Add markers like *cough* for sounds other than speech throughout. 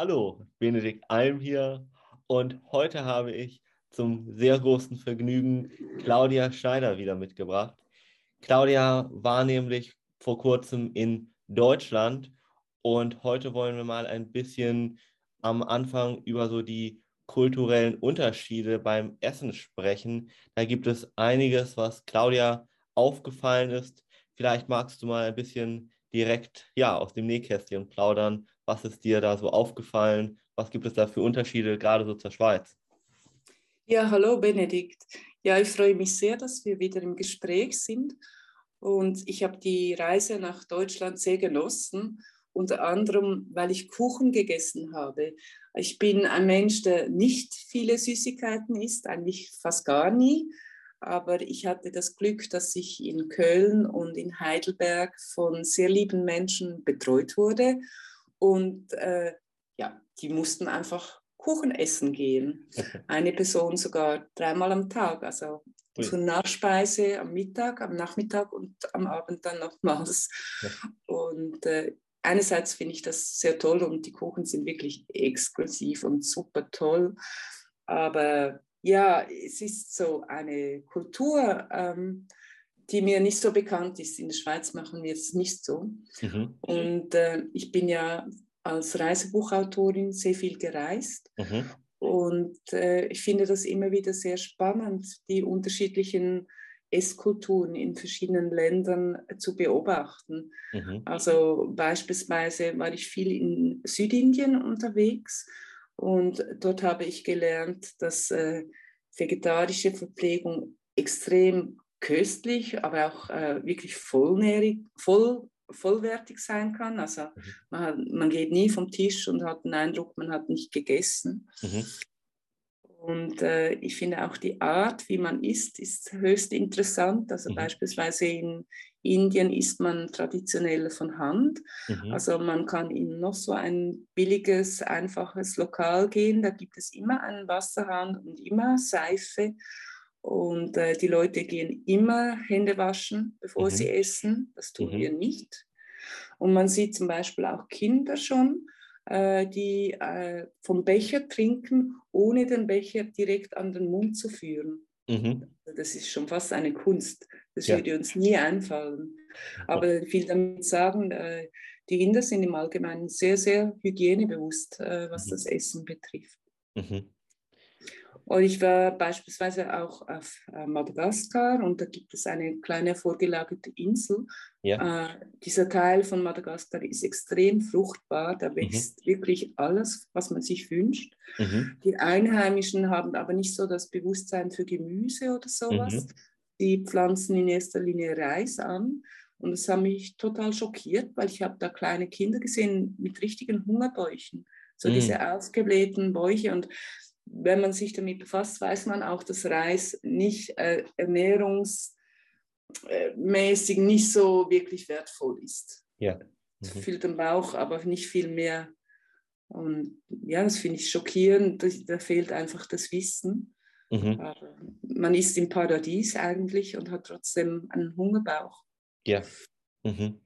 Hallo, Benedikt Alm hier und heute habe ich zum sehr großen Vergnügen Claudia Schneider wieder mitgebracht. Claudia war nämlich vor kurzem in Deutschland und heute wollen wir mal ein bisschen am Anfang über so die kulturellen Unterschiede beim Essen sprechen. Da gibt es einiges, was Claudia aufgefallen ist. Vielleicht magst du mal ein bisschen direkt ja, aus dem Nähkästchen plaudern. Was ist dir da so aufgefallen? Was gibt es da für Unterschiede, gerade so zur Schweiz? Ja, hallo Benedikt. Ja, ich freue mich sehr, dass wir wieder im Gespräch sind. Und ich habe die Reise nach Deutschland sehr genossen, unter anderem, weil ich Kuchen gegessen habe. Ich bin ein Mensch, der nicht viele Süßigkeiten isst, eigentlich fast gar nie. Aber ich hatte das Glück, dass ich in Köln und in Heidelberg von sehr lieben Menschen betreut wurde. Und äh, ja, die mussten einfach Kuchen essen gehen. Eine Person sogar dreimal am Tag, also Ui. zur Nachspeise am Mittag, am Nachmittag und am Abend dann nochmals. Ja. Und äh, einerseits finde ich das sehr toll und die Kuchen sind wirklich exklusiv und super toll. Aber ja, es ist so eine Kultur, ähm, die mir nicht so bekannt ist. In der Schweiz machen wir es nicht so. Mhm. Und äh, ich bin ja als Reisebuchautorin sehr viel gereist. Mhm. Und äh, ich finde das immer wieder sehr spannend, die unterschiedlichen Esskulturen in verschiedenen Ländern zu beobachten. Mhm. Also beispielsweise war ich viel in Südindien unterwegs und dort habe ich gelernt, dass äh, vegetarische Verpflegung extrem köstlich, aber auch äh, wirklich vollnährig, voll, vollwertig sein kann. Also mhm. man, hat, man, geht nie vom Tisch und hat den Eindruck, man hat nicht gegessen. Mhm. Und äh, ich finde auch die Art, wie man isst, ist höchst interessant. Also mhm. beispielsweise in Indien isst man traditionell von Hand. Mhm. Also man kann in noch so ein billiges, einfaches Lokal gehen. Da gibt es immer einen Wasserhahn und immer Seife. Und äh, die Leute gehen immer Hände waschen, bevor mhm. sie essen. Das tun wir mhm. nicht. Und man sieht zum Beispiel auch Kinder schon, äh, die äh, vom Becher trinken, ohne den Becher direkt an den Mund zu führen. Mhm. Das ist schon fast eine Kunst. Das ja. würde uns nie einfallen. Aber ich will damit sagen, äh, die Inder sind im Allgemeinen sehr, sehr hygienebewusst, was mhm. das Essen betrifft. Mhm. Und ich war beispielsweise auch auf äh, Madagaskar und da gibt es eine kleine vorgelagerte Insel. Ja. Äh, dieser Teil von Madagaskar ist extrem fruchtbar, da mhm. wächst mhm. wirklich alles, was man sich wünscht. Mhm. Die Einheimischen haben aber nicht so das Bewusstsein für Gemüse oder sowas. Mhm. Die pflanzen in erster Linie Reis an. Und das hat mich total schockiert, weil ich habe da kleine Kinder gesehen mit richtigen Hungerbäuchen. So diese mhm. aufgeblähten Bäuche und wenn man sich damit befasst, weiß man auch, dass Reis nicht äh, ernährungsmäßig nicht so wirklich wertvoll ist. Ja. Mhm. Füllt den Bauch, aber nicht viel mehr. Und ja, das finde ich schockierend. Da fehlt einfach das Wissen. Mhm. man ist im Paradies eigentlich und hat trotzdem einen Hungerbauch. Ja. Mhm.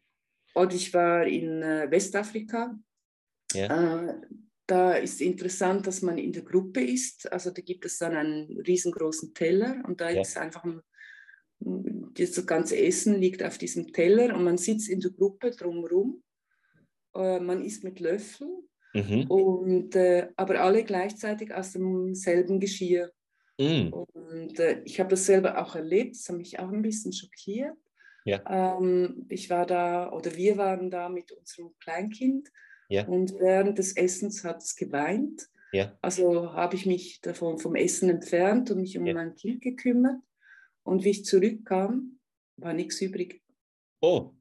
Und ich war in äh, Westafrika. Ja. Äh, da ist interessant, dass man in der Gruppe ist. Also da gibt es dann einen riesengroßen Teller und da ja. ist einfach ein, das ganze Essen liegt auf diesem Teller und man sitzt in der Gruppe drumherum. Äh, man isst mit Löffeln, mhm. und, äh, aber alle gleichzeitig aus demselben Geschirr. Mhm. Und äh, ich habe das selber auch erlebt, das hat mich auch ein bisschen schockiert. Ja. Ähm, ich war da, oder wir waren da mit unserem Kleinkind ja. Und während des Essens hat es geweint. Ja. Also habe ich mich davon vom Essen entfernt und mich um mein Kind gekümmert. Und wie ich zurückkam, war nichts übrig. Oh.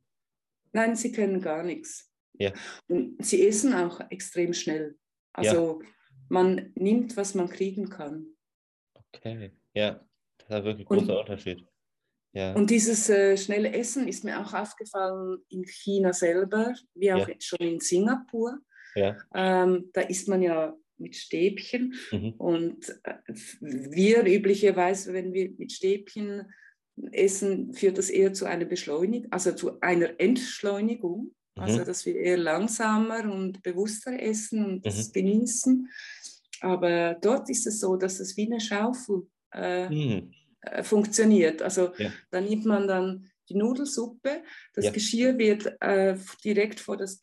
Nein, sie können gar nichts. Ja. Und sie essen auch extrem schnell. Also man nimmt, was man kriegen kann. Okay, ja, das ist ein wirklich großer und, Unterschied. Ja. Und dieses äh, schnelle Essen ist mir auch aufgefallen in China selber, wie auch ja. schon in Singapur. Ja. Ähm, da isst man ja mit Stäbchen. Mhm. Und äh, wir üblicherweise, wenn wir mit Stäbchen essen, führt das eher zu einer Beschleunigung, also zu einer Entschleunigung. Also, mhm. dass wir eher langsamer und bewusster essen und mhm. das genießen. Aber dort ist es so, dass es wie eine Schaufel äh, mhm. äh, funktioniert. Also, ja. da nimmt man dann die Nudelsuppe, das ja. Geschirr wird äh, direkt vor das,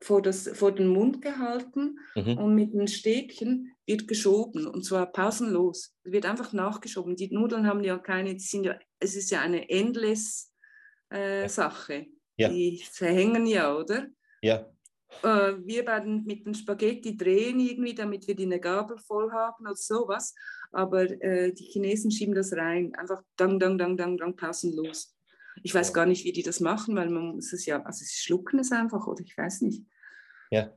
vor, das, vor den Mund gehalten mhm. und mit den Stäbchen wird geschoben und zwar pausenlos. Es wird einfach nachgeschoben. Die Nudeln haben ja keine, sind ja, es ist ja eine endless äh, Sache. Ja. Die verhängen ja, oder? Ja. Äh, wir beiden mit den Spaghetti drehen irgendwie, damit wir die eine Gabel voll haben oder sowas. Aber äh, die Chinesen schieben das rein, einfach dang, dang, dang, dang, dang, pausenlos. Ich weiß gar nicht, wie die das machen, weil man muss es ja, also sie schlucken es einfach oder ich weiß nicht. Ja.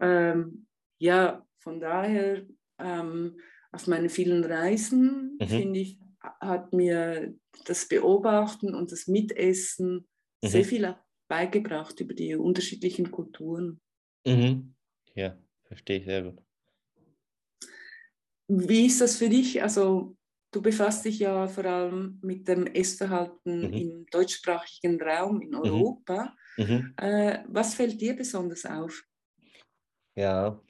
Ähm, ja, von daher ähm, auf meinen vielen Reisen mhm. finde ich, hat mir das Beobachten und das Mitessen mhm. sehr viel beigebracht über die unterschiedlichen Kulturen. Mhm. Ja, verstehe ich sehr gut. Wie ist das für dich? Also du befasst dich ja vor allem mit dem Essverhalten mhm. im deutschsprachigen Raum in mhm. Europa. Mhm. Äh, was fällt dir besonders auf? Ja,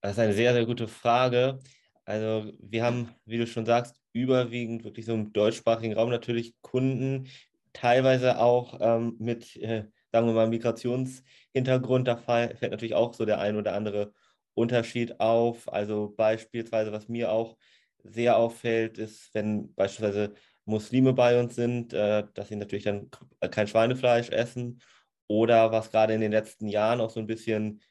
das ist eine sehr, sehr gute Frage. Also wir haben, wie du schon sagst, überwiegend wirklich so im deutschsprachigen Raum natürlich Kunden, teilweise auch ähm, mit, äh, sagen wir mal, Migrationshintergrund. Da fällt natürlich auch so der ein oder andere Unterschied auf. Also beispielsweise, was mir auch sehr auffällt, ist, wenn beispielsweise Muslime bei uns sind, äh, dass sie natürlich dann kein Schweinefleisch essen. Oder was gerade in den letzten Jahren auch so ein bisschen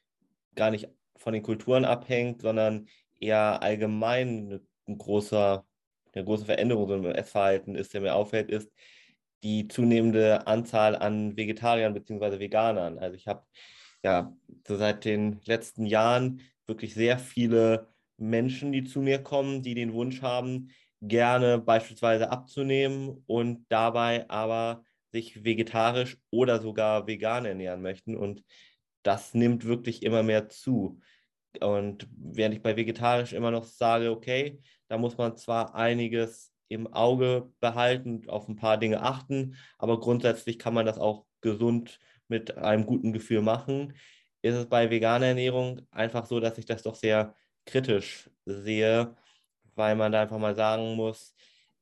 gar nicht von den Kulturen abhängt, sondern eher allgemein ein großer, eine große Veränderung so im Essverhalten ist, der mir auffällt, ist die zunehmende Anzahl an Vegetariern bzw. Veganern. Also ich habe ja so seit den letzten Jahren wirklich sehr viele Menschen, die zu mir kommen, die den Wunsch haben, gerne beispielsweise abzunehmen und dabei aber sich vegetarisch oder sogar vegan ernähren möchten. Und das nimmt wirklich immer mehr zu. Und während ich bei vegetarisch immer noch sage, okay, da muss man zwar einiges im Auge behalten, auf ein paar Dinge achten, aber grundsätzlich kann man das auch gesund mit einem guten Gefühl machen. Ist es bei veganer Ernährung einfach so, dass ich das doch sehr kritisch sehe, weil man da einfach mal sagen muss,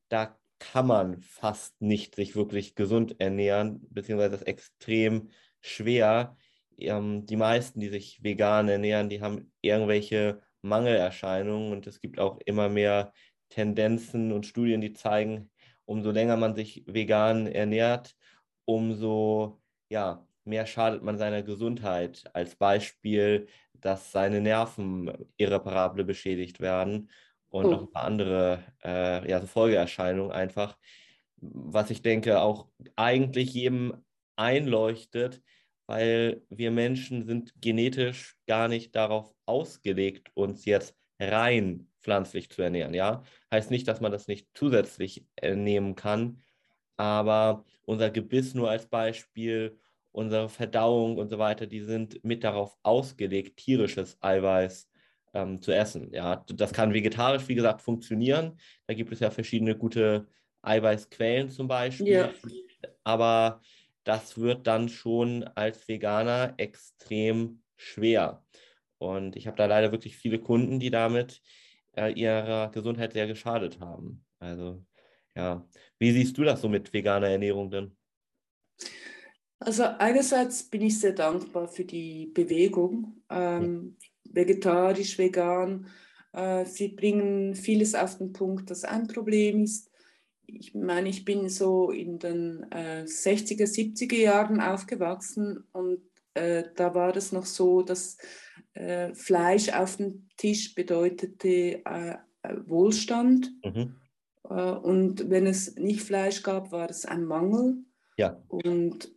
da kann man fast nicht sich wirklich gesund ernähren, beziehungsweise das ist extrem schwer. Ähm, die meisten, die sich vegan ernähren, die haben irgendwelche Mangelerscheinungen und es gibt auch immer mehr Tendenzen und Studien, die zeigen, umso länger man sich vegan ernährt, umso ja, mehr schadet man seiner Gesundheit. Als Beispiel, dass seine Nerven irreparable beschädigt werden und oh. noch ein paar andere äh, ja, so Folgeerscheinungen einfach, was ich denke auch eigentlich jedem einleuchtet, weil wir Menschen sind genetisch gar nicht darauf ausgelegt, uns jetzt rein pflanzlich zu ernähren. Ja, heißt nicht, dass man das nicht zusätzlich nehmen kann, aber unser Gebiss nur als Beispiel, unsere Verdauung und so weiter, die sind mit darauf ausgelegt, tierisches Eiweiß ähm, zu essen. Ja, das kann vegetarisch, wie gesagt, funktionieren. Da gibt es ja verschiedene gute Eiweißquellen zum Beispiel. Ja. Aber das wird dann schon als Veganer extrem schwer. Und ich habe da leider wirklich viele Kunden, die damit äh, ihrer Gesundheit sehr geschadet haben. Also ja, wie siehst du das so mit veganer Ernährung denn? Also einerseits bin ich sehr dankbar für die Bewegung, ähm, vegetarisch, vegan. Äh, sie bringen vieles auf den Punkt, das ein Problem ist ich meine, ich bin so in den äh, 60er, 70er Jahren aufgewachsen und äh, da war das noch so, dass äh, Fleisch auf dem Tisch bedeutete äh, äh, Wohlstand. Mhm. Äh, und wenn es nicht Fleisch gab, war es ein Mangel. Ja. Und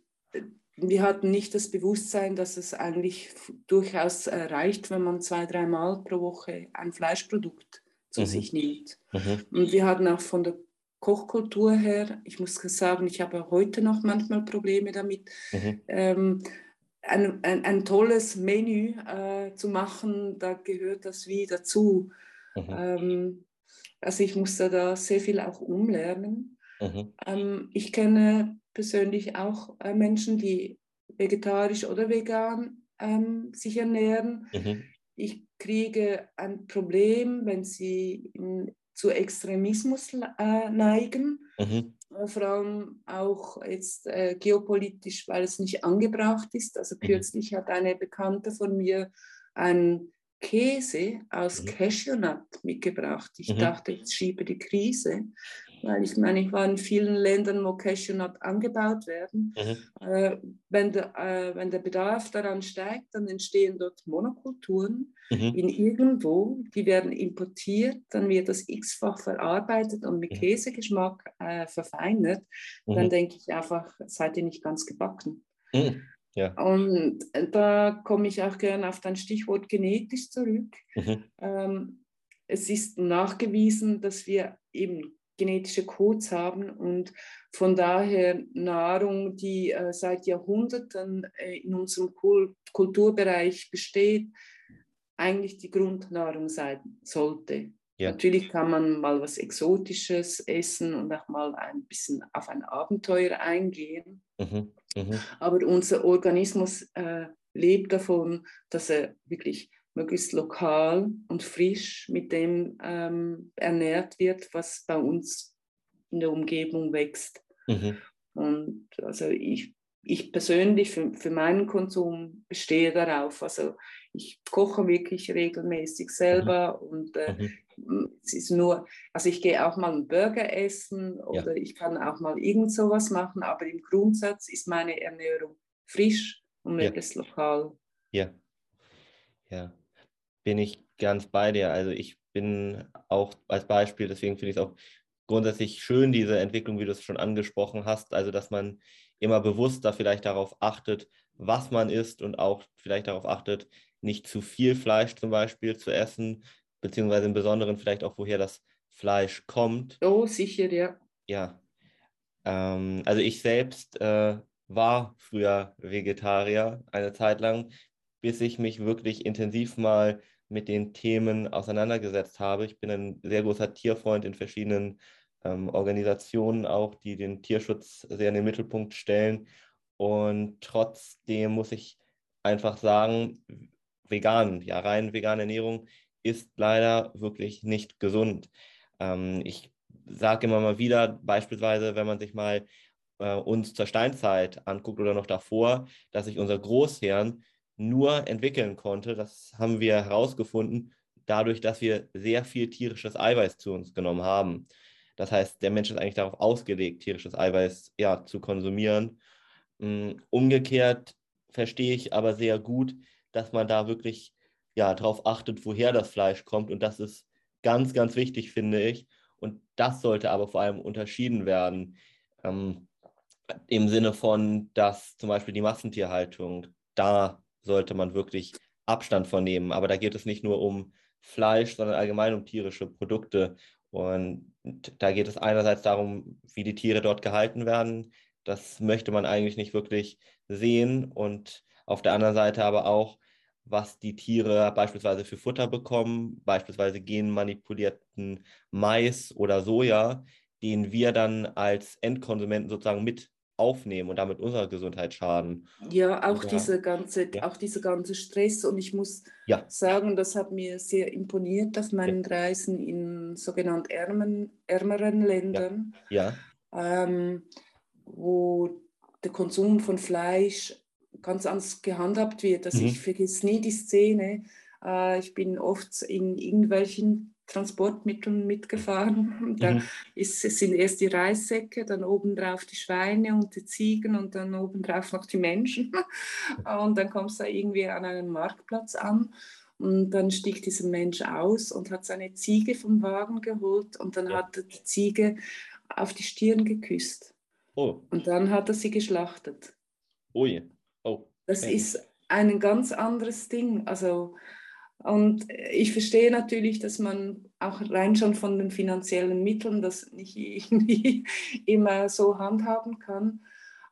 wir hatten nicht das Bewusstsein, dass es eigentlich durchaus reicht, wenn man zwei, dreimal pro Woche ein Fleischprodukt zu mhm. sich nimmt. Mhm. Und wir hatten auch von der Kochkultur her, ich muss sagen, ich habe heute noch manchmal Probleme damit, mhm. ähm, ein, ein, ein, tolles Menü äh, zu machen, da gehört das wie dazu. Mhm. Ähm, also ich musste da sehr viel auch umlernen. Mhm. Ähm, ich kenne persönlich auch äh, Menschen, die vegetarisch oder vegan ähm, sich ernähren. Mhm. Ich kriege ein Problem, wenn sie in, zu Extremismus äh, neigen. Mhm. Äh, vor allem auch jetzt äh, geopolitisch, weil es nicht angebracht ist. Also mhm. kürzlich hat eine Bekannte von mir ein Käse aus mhm. Cashewnut mitgebracht. Ich mhm. dachte, ich schiebe die Krise, weil ich meine, ich war in vielen Ländern, wo Cashewnut angebaut werden. Mhm. Äh, wenn, der, äh, wenn der Bedarf daran steigt, dann entstehen dort Monokulturen mhm. in irgendwo, die werden importiert, dann wird das x-fach verarbeitet und mit mhm. Käsegeschmack äh, verfeinert. Dann mhm. denke ich einfach, seid ihr nicht ganz gebacken. Mhm. Ja. Und da komme ich auch gerne auf dein Stichwort genetisch zurück. Mhm. Ähm, es ist nachgewiesen, dass wir eben genetische Codes haben und von daher Nahrung, die äh, seit Jahrhunderten äh, in unserem Kul Kulturbereich besteht, eigentlich die Grundnahrung sein sollte. Ja. Natürlich kann man mal was Exotisches essen und auch mal ein bisschen auf ein Abenteuer eingehen. Mhm. Mhm. Aber unser Organismus äh, lebt davon, dass er wirklich möglichst lokal und frisch mit dem ähm, ernährt wird, was bei uns in der Umgebung wächst. Mhm. Und also ich, ich persönlich für, für meinen Konsum bestehe darauf. Also ich koche wirklich regelmäßig selber mhm. und äh, mhm. es ist nur, also ich gehe auch mal einen Burger essen oder ja. ich kann auch mal irgend sowas machen, aber im Grundsatz ist meine Ernährung frisch und möglichst ja. lokal. Ja, ja, bin ich ganz bei dir. Also ich bin auch als Beispiel, deswegen finde ich es auch grundsätzlich schön, diese Entwicklung, wie du es schon angesprochen hast, also dass man immer bewusster vielleicht darauf achtet, was man isst und auch vielleicht darauf achtet, nicht zu viel Fleisch zum Beispiel zu essen, beziehungsweise im Besonderen vielleicht auch, woher das Fleisch kommt. Oh, sicher, ja. Ja. Ähm, also ich selbst äh, war früher Vegetarier eine Zeit lang, bis ich mich wirklich intensiv mal mit den Themen auseinandergesetzt habe. Ich bin ein sehr großer Tierfreund in verschiedenen ähm, Organisationen auch, die den Tierschutz sehr in den Mittelpunkt stellen. Und trotzdem muss ich einfach sagen, vegan, ja, rein vegane Ernährung ist leider wirklich nicht gesund. Ähm, ich sage immer mal wieder, beispielsweise, wenn man sich mal äh, uns zur Steinzeit anguckt oder noch davor, dass sich unser Großhirn nur entwickeln konnte. Das haben wir herausgefunden, dadurch, dass wir sehr viel tierisches Eiweiß zu uns genommen haben. Das heißt, der Mensch ist eigentlich darauf ausgelegt, tierisches Eiweiß ja, zu konsumieren. Mm, umgekehrt verstehe ich aber sehr gut, dass man da wirklich ja, darauf achtet, woher das Fleisch kommt. Und das ist ganz, ganz wichtig, finde ich. Und das sollte aber vor allem unterschieden werden. Ähm, Im Sinne von, dass zum Beispiel die Massentierhaltung, da sollte man wirklich Abstand von nehmen. Aber da geht es nicht nur um Fleisch, sondern allgemein um tierische Produkte. Und da geht es einerseits darum, wie die Tiere dort gehalten werden. Das möchte man eigentlich nicht wirklich sehen. Und auf der anderen Seite aber auch, was die Tiere beispielsweise für Futter bekommen, beispielsweise genmanipulierten Mais oder Soja, den wir dann als Endkonsumenten sozusagen mit aufnehmen und damit unserer Gesundheit schaden. Ja, auch, ja. Diese ganze, ja. auch dieser ganze Stress. Und ich muss ja. sagen, das hat mir sehr imponiert auf meinen Reisen in sogenannten ärmen, ärmeren Ländern, ja. Ähm, wo der Konsum von Fleisch ganz anders gehandhabt wird. Also mhm. ich vergesse nie die Szene. Äh, ich bin oft in irgendwelchen Transportmitteln mitgefahren. *laughs* Da mhm. ist, es sind erst die Reissäcke, dann obendrauf die Schweine und die Ziegen und dann obendrauf noch die Menschen. *laughs* Und dann kommst du irgendwie an einen Marktplatz an. Und dann stieg dieser Mensch aus und hat seine Ziege vom Wagen geholt und dann ja. hat er die Ziege auf die Stirn geküsst. Oh. Und dann hat er sie geschlachtet. Ui. Oh. Das ist ein ganz anderes Ding. Also und ich verstehe natürlich, dass man auch rein schon von den finanziellen Mitteln das nicht irgendwie *laughs* immer so handhaben kann.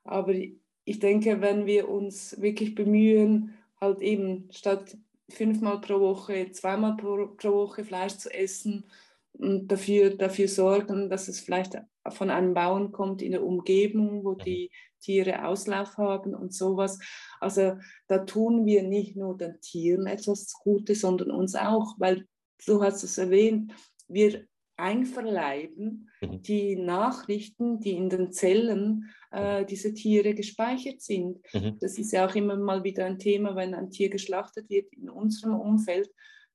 Aber ich denke, wenn wir uns wirklich bemühen, halt eben statt fünfmal pro Woche, zweimal pro, pro Woche Fleisch zu essen dafür, dafür sorgen, dass es vielleicht von einem Bauern kommt in eine Umgebung, wo Mhm. die Tiere Auslauf haben und sowas. Also da tun wir nicht nur den Tieren etwas Gutes, sondern uns auch, weil du hast es erwähnt, wir einverleiben Mhm. die Nachrichten, die in den Zellen äh, dieser Tiere gespeichert sind. Mhm. Das ist ja auch immer mal wieder ein Thema, wenn ein Tier geschlachtet wird in unserem Umfeld,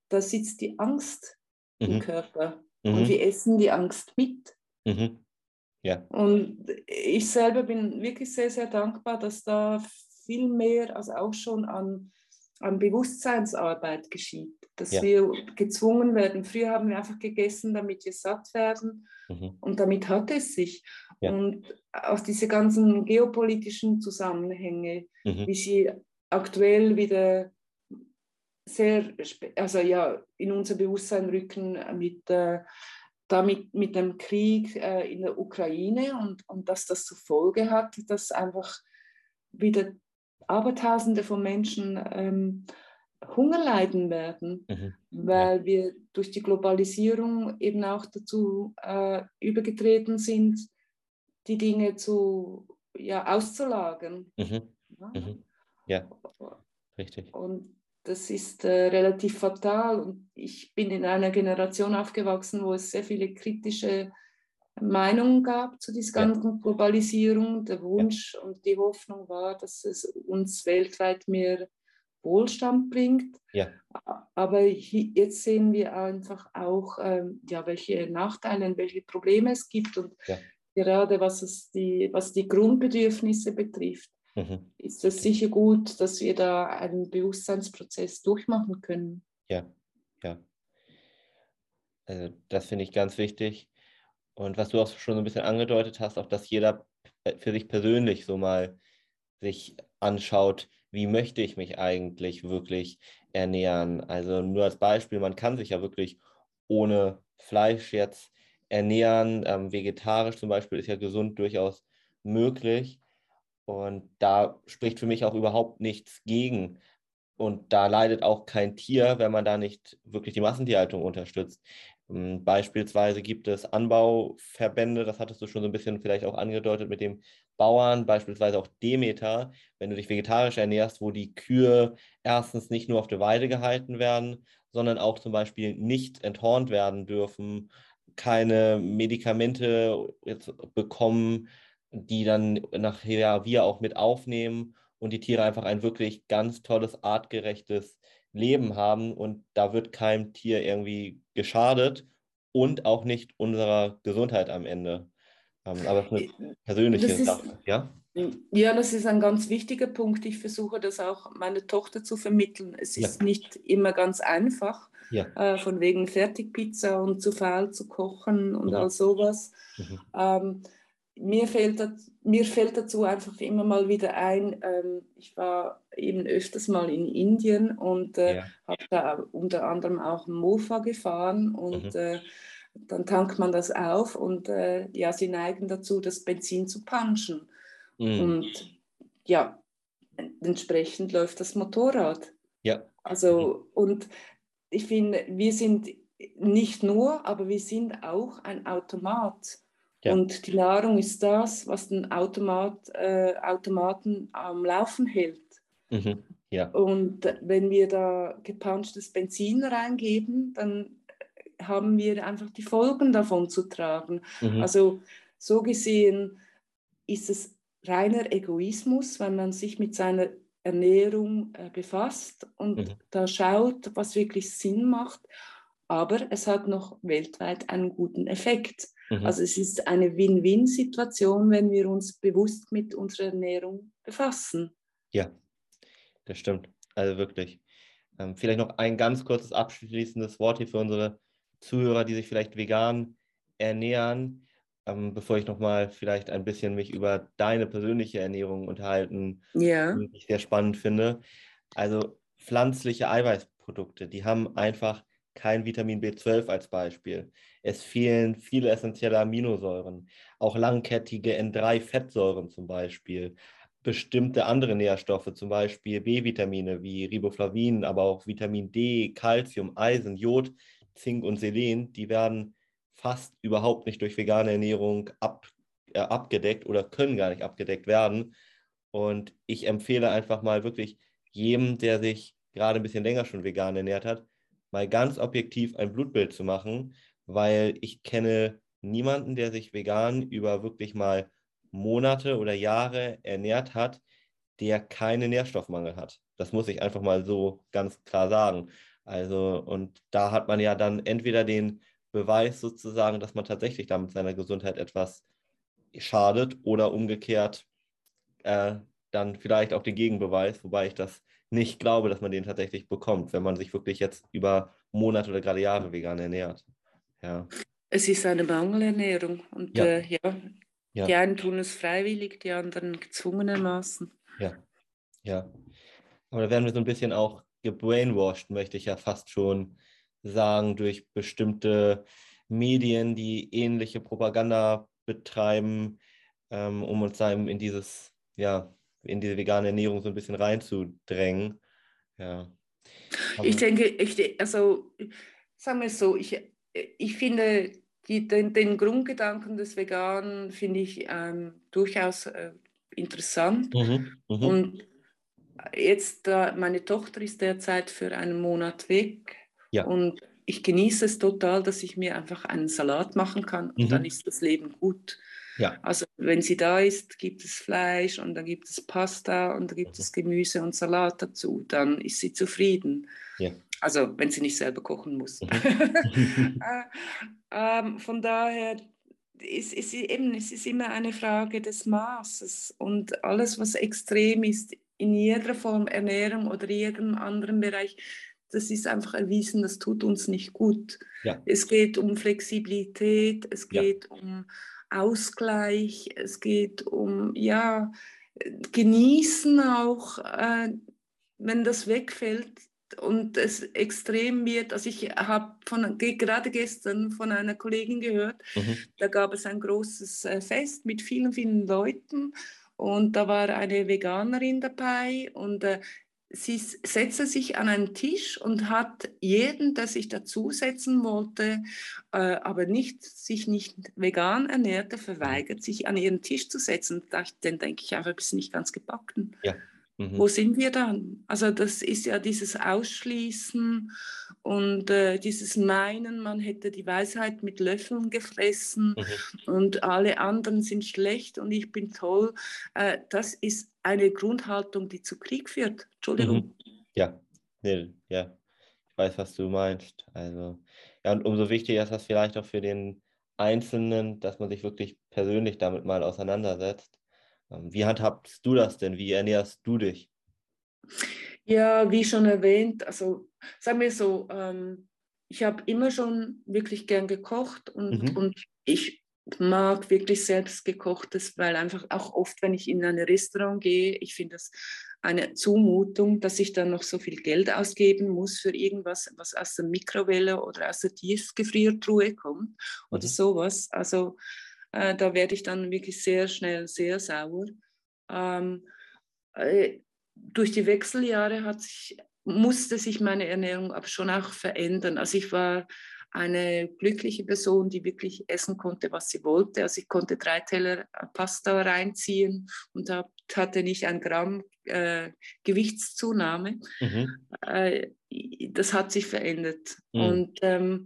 da sitzt die Angst im Mhm. Körper Mhm. und wir essen die Angst mit. Mhm. Ja. Und ich selber bin wirklich sehr, sehr dankbar, dass da viel mehr, also auch schon an, an Bewusstseinsarbeit geschieht, dass Ja. wir gezwungen werden. Früher haben wir einfach gegessen, damit wir satt werden Mhm. und damit hat es sich. Ja. Und auch diese ganzen geopolitischen Zusammenhänge, Mhm. wie sie aktuell wieder sehr, also ja, in unser Bewusstsein rücken mit, äh, damit, mit dem Krieg äh, in der Ukraine und, und dass das zur Folge hat, dass einfach wieder Abertausende von Menschen ähm, Hunger leiden werden, Mhm. weil wir durch die Globalisierung eben auch dazu äh, übergetreten sind, die Dinge zu, ja, auszulagern. Mhm. Ja. Mhm. Ja, richtig. Und das ist äh, relativ fatal. Und ich bin in einer Generation aufgewachsen, wo es sehr viele kritische Meinungen gab zu dieser Ja. ganzen Globalisierung. Der Wunsch und die Hoffnung war, dass es uns weltweit mehr Wohlstand bringt. Ja. Aber hi- jetzt sehen wir einfach auch, ähm, ja, welche Nachteile und welche Probleme es gibt. Und Ja. gerade was, es die, was die Grundbedürfnisse betrifft, Mhm. ist es sicher gut, dass wir da einen Bewusstseinsprozess durchmachen können. Ja, ja. Also das finde ich ganz wichtig. Und was du auch schon so ein bisschen angedeutet hast, auch dass jeder für sich persönlich so mal sich anschaut, wie möchte ich mich eigentlich wirklich ernähren. Also nur als Beispiel, man kann sich ja wirklich ohne Fleisch jetzt ernähren. Ähm, vegetarisch zum Beispiel ist ja gesund durchaus möglich. Und da spricht für mich auch überhaupt nichts gegen. Und da leidet auch kein Tier, wenn man da nicht wirklich die Massentierhaltung unterstützt. Ähm, Beispielsweise gibt es Anbauverbände, das hattest du schon so ein bisschen vielleicht auch angedeutet mit dem Bauern, beispielsweise auch Demeter, wenn du dich vegetarisch ernährst, wo die Kühe erstens nicht nur auf der Weide gehalten werden, sondern auch zum Beispiel nicht enthornt werden dürfen, keine Medikamente bekommen, die dann nachher wir auch mit aufnehmen und die Tiere einfach ein wirklich ganz tolles, artgerechtes Leben haben und da wird keinem Tier irgendwie geschadet und auch nicht unserer Gesundheit am Ende. Ähm, aber es ist eine persönliche Das ist- Sache, ja? Ja, das ist ein ganz wichtiger Punkt. Ich versuche das auch meiner Tochter zu vermitteln. Es Ja. ist nicht immer ganz einfach, Ja. äh, von wegen Fertigpizza und zu faul zu kochen und Mhm. all sowas. Mhm. Ähm, mir, fällt dat, mir fällt dazu einfach immer mal wieder ein, ähm, ich war eben öfters mal in Indien und äh, Ja. habe da unter anderem auch Mofa gefahren und Mhm. äh, dann tankt man das auf und äh, ja, sie neigen dazu, das Benzin zu punchen. Mhm. Und ja, entsprechend läuft das Motorrad. Ja. Also, und ich finde, wir sind nicht nur, aber wir sind auch ein Automat. Ja. Und die Nahrung ist das, was den Automat, äh, Automaten am Laufen hält. Mhm. Ja. Und wenn wir da gepunchtes Benzin reingeben, dann haben wir einfach die Folgen davon zu tragen. Mhm. Also so gesehen ist es reiner Egoismus, wenn man sich mit seiner Ernährung äh, befasst und Mhm. da schaut, was wirklich Sinn macht. Aber es hat noch weltweit einen guten Effekt. Mhm. Also es ist eine Win-Win-Situation, wenn wir uns bewusst mit unserer Ernährung befassen. Ja, das stimmt. Also wirklich. Ähm, vielleicht noch ein ganz kurzes abschließendes Wort hier für unsere Zuhörer, die sich vielleicht vegan ernähren, ähm, bevor ich nochmal vielleicht ein bisschen mich über deine persönliche Ernährung unterhalten Ja. die ich sehr spannend finde. Also pflanzliche Eiweißprodukte, die haben einfach kein Vitamin B12 als Beispiel. Es fehlen viele essentielle Aminosäuren, auch langkettige N3-Fettsäuren zum Beispiel, bestimmte andere Nährstoffe, zum Beispiel B-Vitamine wie Riboflavin, aber auch Vitamin D, Calcium, Eisen, Jod, Zink und Selen, die werden fast überhaupt nicht durch vegane Ernährung ab, äh, abgedeckt oder können gar nicht abgedeckt werden. Und ich empfehle einfach mal wirklich jedem, der sich gerade ein bisschen länger schon vegan ernährt hat, mal ganz objektiv ein Blutbild zu machen, weil ich kenne niemanden, der sich vegan über wirklich mal Monate oder Jahre ernährt hat, der keinen Nährstoffmangel hat. Das muss ich einfach mal so ganz klar sagen. Also, und da hat man ja dann entweder den Beweis sozusagen, dass man tatsächlich damit seiner Gesundheit etwas schadet oder umgekehrt äh, dann vielleicht auch den Gegenbeweis, wobei ich das nicht glaube, dass man den tatsächlich bekommt, wenn man sich wirklich jetzt über Monate oder gerade Jahre vegan ernährt. Ja. Es ist eine Mangelernährung und ja. Äh, ja, ja. die einen tun es freiwillig, die anderen gezwungenermaßen. Ja, ja. Aber da werden wir so ein bisschen auch gebrainwashed, möchte ich ja fast schon sagen, durch bestimmte Medien, die ähnliche Propaganda betreiben, ähm, um uns in dieses, ja, in diese vegane Ernährung so ein bisschen reinzudrängen. Ja. Aber ich denke, ich, also sagen wir es so, ich, ich finde die, den, den, Grundgedanken des Veganen finde ich ähm, durchaus äh, interessant. Mhm, mh. Und jetzt, äh, meine Tochter ist derzeit für einen Monat weg ja. und ich genieße es total, dass ich mir einfach einen Salat machen kann und mhm. dann ist das Leben gut. Ja. Also wenn sie da ist, gibt es Fleisch und dann gibt es Pasta und dann gibt mhm. es Gemüse und Salat dazu. Dann ist sie zufrieden. Ja. Also wenn sie nicht selber kochen muss. Mhm. äh, *laughs* *laughs* ähm, von daher ist, ist eben, es ist immer eine Frage des Maßes und alles, was extrem ist, in jeder Form Ernährung oder jedem anderen Bereich, das ist einfach erwiesen, das tut uns nicht gut. Ja. Es geht um Flexibilität, es geht ja. um Ausgleich, es geht um ja, genießen auch, äh, wenn das wegfällt und es extrem wird. Also ich habe gerade gestern von einer Kollegin gehört, mhm. da gab es ein großes äh, Fest mit vielen, vielen Leuten und da war eine Veganerin dabei und äh, sie setzte sich an einen Tisch und hat jeden, der sich dazusetzen wollte, äh, aber nicht, sich nicht vegan ernährte, verweigert, sich an ihren Tisch zu setzen. Da, dann denke ich einfach, bist nicht ganz gebacken. Ja. Mhm. Wo sind wir dann? Also das ist ja dieses Ausschließen und äh, dieses Meinen, man hätte die Weisheit mit Löffeln gefressen mhm. und alle anderen sind schlecht und ich bin toll. Äh, das ist eine Grundhaltung, die zu Krieg führt. Entschuldigung. Mhm. Ja, nee, ja, ich weiß, was du meinst. Also, ja, und umso wichtiger ist das vielleicht auch für den Einzelnen, dass man sich wirklich persönlich damit mal auseinandersetzt. Ähm, wie handhabst du das denn? Wie ernährst du dich? Ja, wie schon erwähnt, also sagen wir so, ähm, ich habe immer schon wirklich gern gekocht und, mhm. und ich mag wirklich selbst gekochtes, weil einfach auch oft, wenn ich in ein Restaurant gehe, ich finde das eine Zumutung, dass ich dann noch so viel Geld ausgeben muss für irgendwas, was aus der Mikrowelle oder aus der Tiefgefriertruhe kommt mhm. oder sowas. Also äh, da werde ich dann wirklich sehr schnell sehr sauer. Ähm, äh, durch die Wechseljahre hat sich, musste sich meine Ernährung aber schon auch verändern. Also ich war eine glückliche Person, die wirklich essen konnte, was sie wollte. Also ich konnte drei Teller Pasta reinziehen und hab, hatte nicht ein Gramm äh, Gewichtszunahme. Mhm. Äh, das hat sich verändert. Mhm. Und ähm,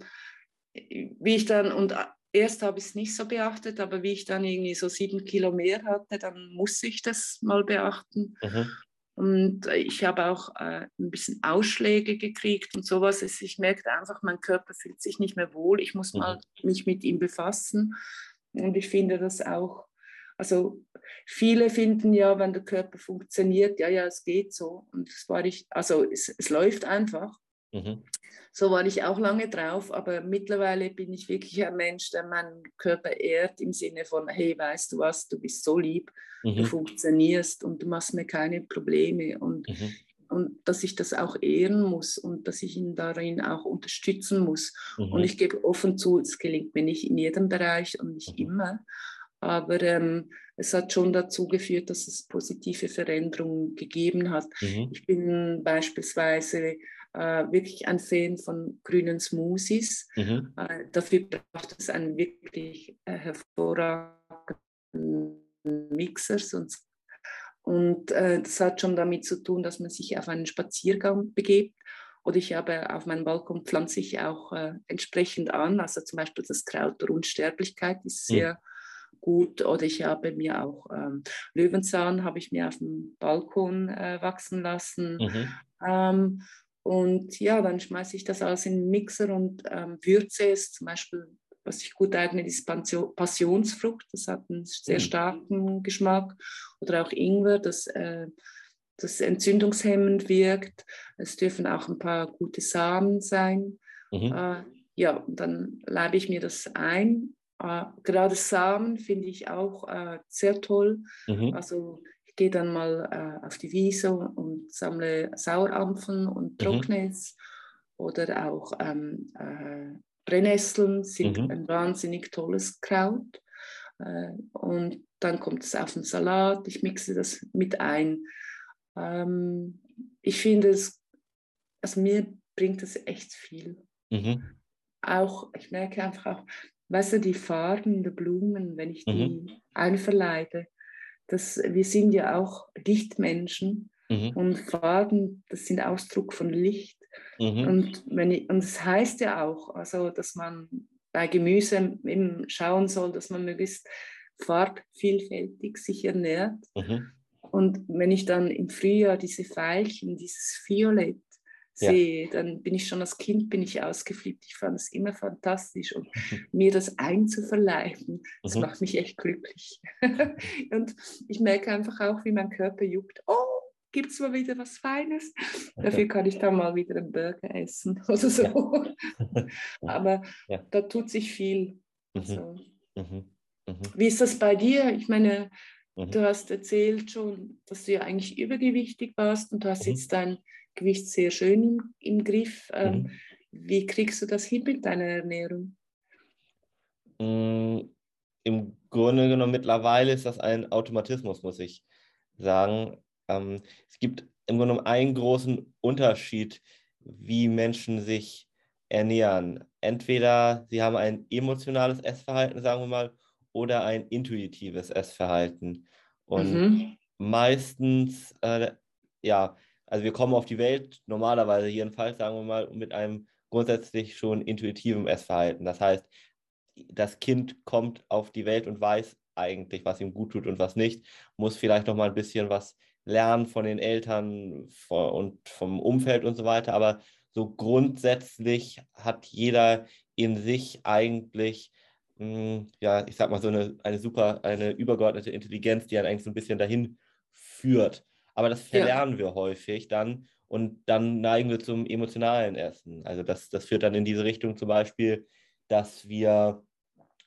wie ich dann, und erst habe ich es nicht so beachtet, aber wie ich dann irgendwie so sieben Kilo mehr hatte, dann muss ich das mal beachten. Mhm. Und ich habe auch äh, ein bisschen Ausschläge gekriegt und sowas. Ich merkte einfach, mein Körper fühlt sich nicht mehr wohl. Ich muss mhm. mal mich mit ihm befassen. Und ich finde das auch, also viele finden ja, wenn der Körper funktioniert, ja, ja, es geht so. Und das war ich, also es, es läuft einfach. Mhm. So war ich auch lange drauf, aber mittlerweile bin ich wirklich ein Mensch, der meinen Körper ehrt im Sinne von, hey, weißt du was, du bist so lieb, mhm. du funktionierst und du machst mir keine Probleme und, mhm. und dass ich das auch ehren muss und dass ich ihn darin auch unterstützen muss. Mhm. Und ich gebe offen zu, es gelingt mir nicht in jedem Bereich und nicht mhm. immer, aber ähm, es hat schon dazu geführt, dass es positive Veränderungen gegeben hat. Mhm. Ich bin beispielsweise äh, wirklich ein Fan von grünen Smoothies. Mhm. Äh, dafür braucht es einen wirklich äh, hervorragenden Mixer. Sonst, und äh, das hat schon damit zu tun, dass man sich auf einen Spaziergang begebt. Oder ich habe auf meinem Balkon pflanze ich auch äh, entsprechend an. Also zum Beispiel das Kraut der Unsterblichkeit ist mhm. sehr mhm gut. Oder ich habe mir auch ähm, Löwenzahn habe ich mir auf dem Balkon äh, wachsen lassen. Mhm. Ähm, und ja, dann schmeiße ich das alles in den Mixer und ähm, würze es. Zum Beispiel, was sich gut eignet, ist Passionsfrucht. Das hat einen sehr mhm. starken Geschmack. Oder auch Ingwer, das, äh, das entzündungshemmend wirkt. Es dürfen auch ein paar gute Samen sein. Mhm. Äh, ja, dann leibe ich mir das ein äh, gerade Samen finde ich auch äh, sehr toll. Mhm. Also ich gehe dann mal äh, auf die Wiese und sammle Saurampfen und mhm. trockne es. Mhm. Oder auch ähm, äh, Brennnesseln sind mhm. ein wahnsinnig tolles Kraut. Äh, und dann kommt es auf den Salat. Ich mixe das mit ein. Ähm, ich finde es, also mir bringt es echt viel. Mhm. Auch, ich merke einfach auch, weißt du, die Farben der Blumen, wenn ich die mhm. einverleibe, das, wir sind ja auch Lichtmenschen mhm. und Farben, das sind Ausdruck von Licht. Mhm. Und, wenn ich, und das heißt ja auch, also, dass man bei Gemüse eben schauen soll, dass man möglichst farbvielfältig sich ernährt. Mhm. Und wenn ich dann im Frühjahr diese Veilchen, dieses Violett, sehe, ja. dann bin ich schon als Kind bin ich ausgeflippt. Ich fand es immer fantastisch und mir das einzuverleiben, das mhm. macht mich echt glücklich. *laughs* und ich merke einfach auch, wie mein Körper juckt. Oh, gibt es mal wieder was Feines? Dafür kann ich dann mal wieder einen Burger essen *laughs* oder so. Ja. *laughs* Aber ja. da tut sich viel. Mhm. Also, mhm. Mhm. Wie ist das bei dir? Ich meine, du hast erzählt schon, dass du ja eigentlich übergewichtig warst und du hast jetzt dein Gewicht sehr schön im, im Griff. Ähm, mhm. Wie kriegst du das hin mit deiner Ernährung? Mm, Im Grunde genommen mittlerweile ist das ein Automatismus, muss ich sagen. Ähm, es gibt im Grunde genommen einen großen Unterschied, wie Menschen sich ernähren. Entweder sie haben ein emotionales Essverhalten, sagen wir mal, oder ein intuitives Essverhalten. Und mhm. meistens, äh, ja, also wir kommen auf die Welt normalerweise jedenfalls, sagen wir mal, mit einem grundsätzlich schon intuitiven Essverhalten. Das heißt, das Kind kommt auf die Welt und weiß eigentlich, was ihm gut tut und was nicht, muss vielleicht noch mal ein bisschen was lernen von den Eltern und vom Umfeld und so weiter, aber so grundsätzlich hat jeder in sich eigentlich, ja, ich sag mal, so eine, eine super, eine übergeordnete Intelligenz, die einen eigentlich so ein bisschen dahin führt. Aber das verlernen ja. wir häufig dann und dann neigen wir zum emotionalen Essen. Also das, das führt dann in diese Richtung zum Beispiel, dass wir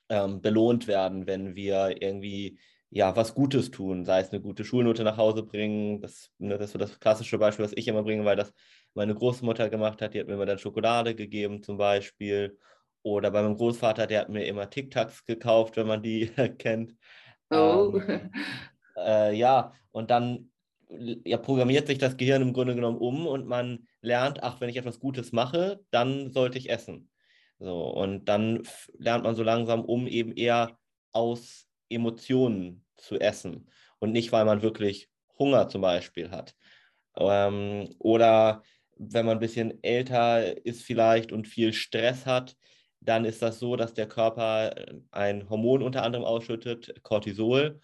ähm, belohnt werden, wenn wir irgendwie ja, was Gutes tun, sei es eine gute Schulnote nach Hause bringen. Das, ne, das ist so das klassische Beispiel, was ich immer bringe, weil das meine Großmutter gemacht hat. Die hat mir immer dann Schokolade gegeben zum Beispiel. Oder bei meinem Großvater, der hat mir immer Tic-Tacs gekauft, wenn man die *laughs* kennt. Oh. Ähm, *laughs* äh, ja, und dann ja, programmiert sich das Gehirn im Grunde genommen um und man lernt, ach, wenn ich etwas Gutes mache, dann sollte ich essen. So, und dann lernt man so langsam um, eben eher aus Emotionen zu essen und nicht, weil man wirklich Hunger zum Beispiel hat. Ähm, oder wenn man ein bisschen älter ist vielleicht und viel Stress hat, dann ist das so, dass der Körper ein Hormon unter anderem ausschüttet, Cortisol.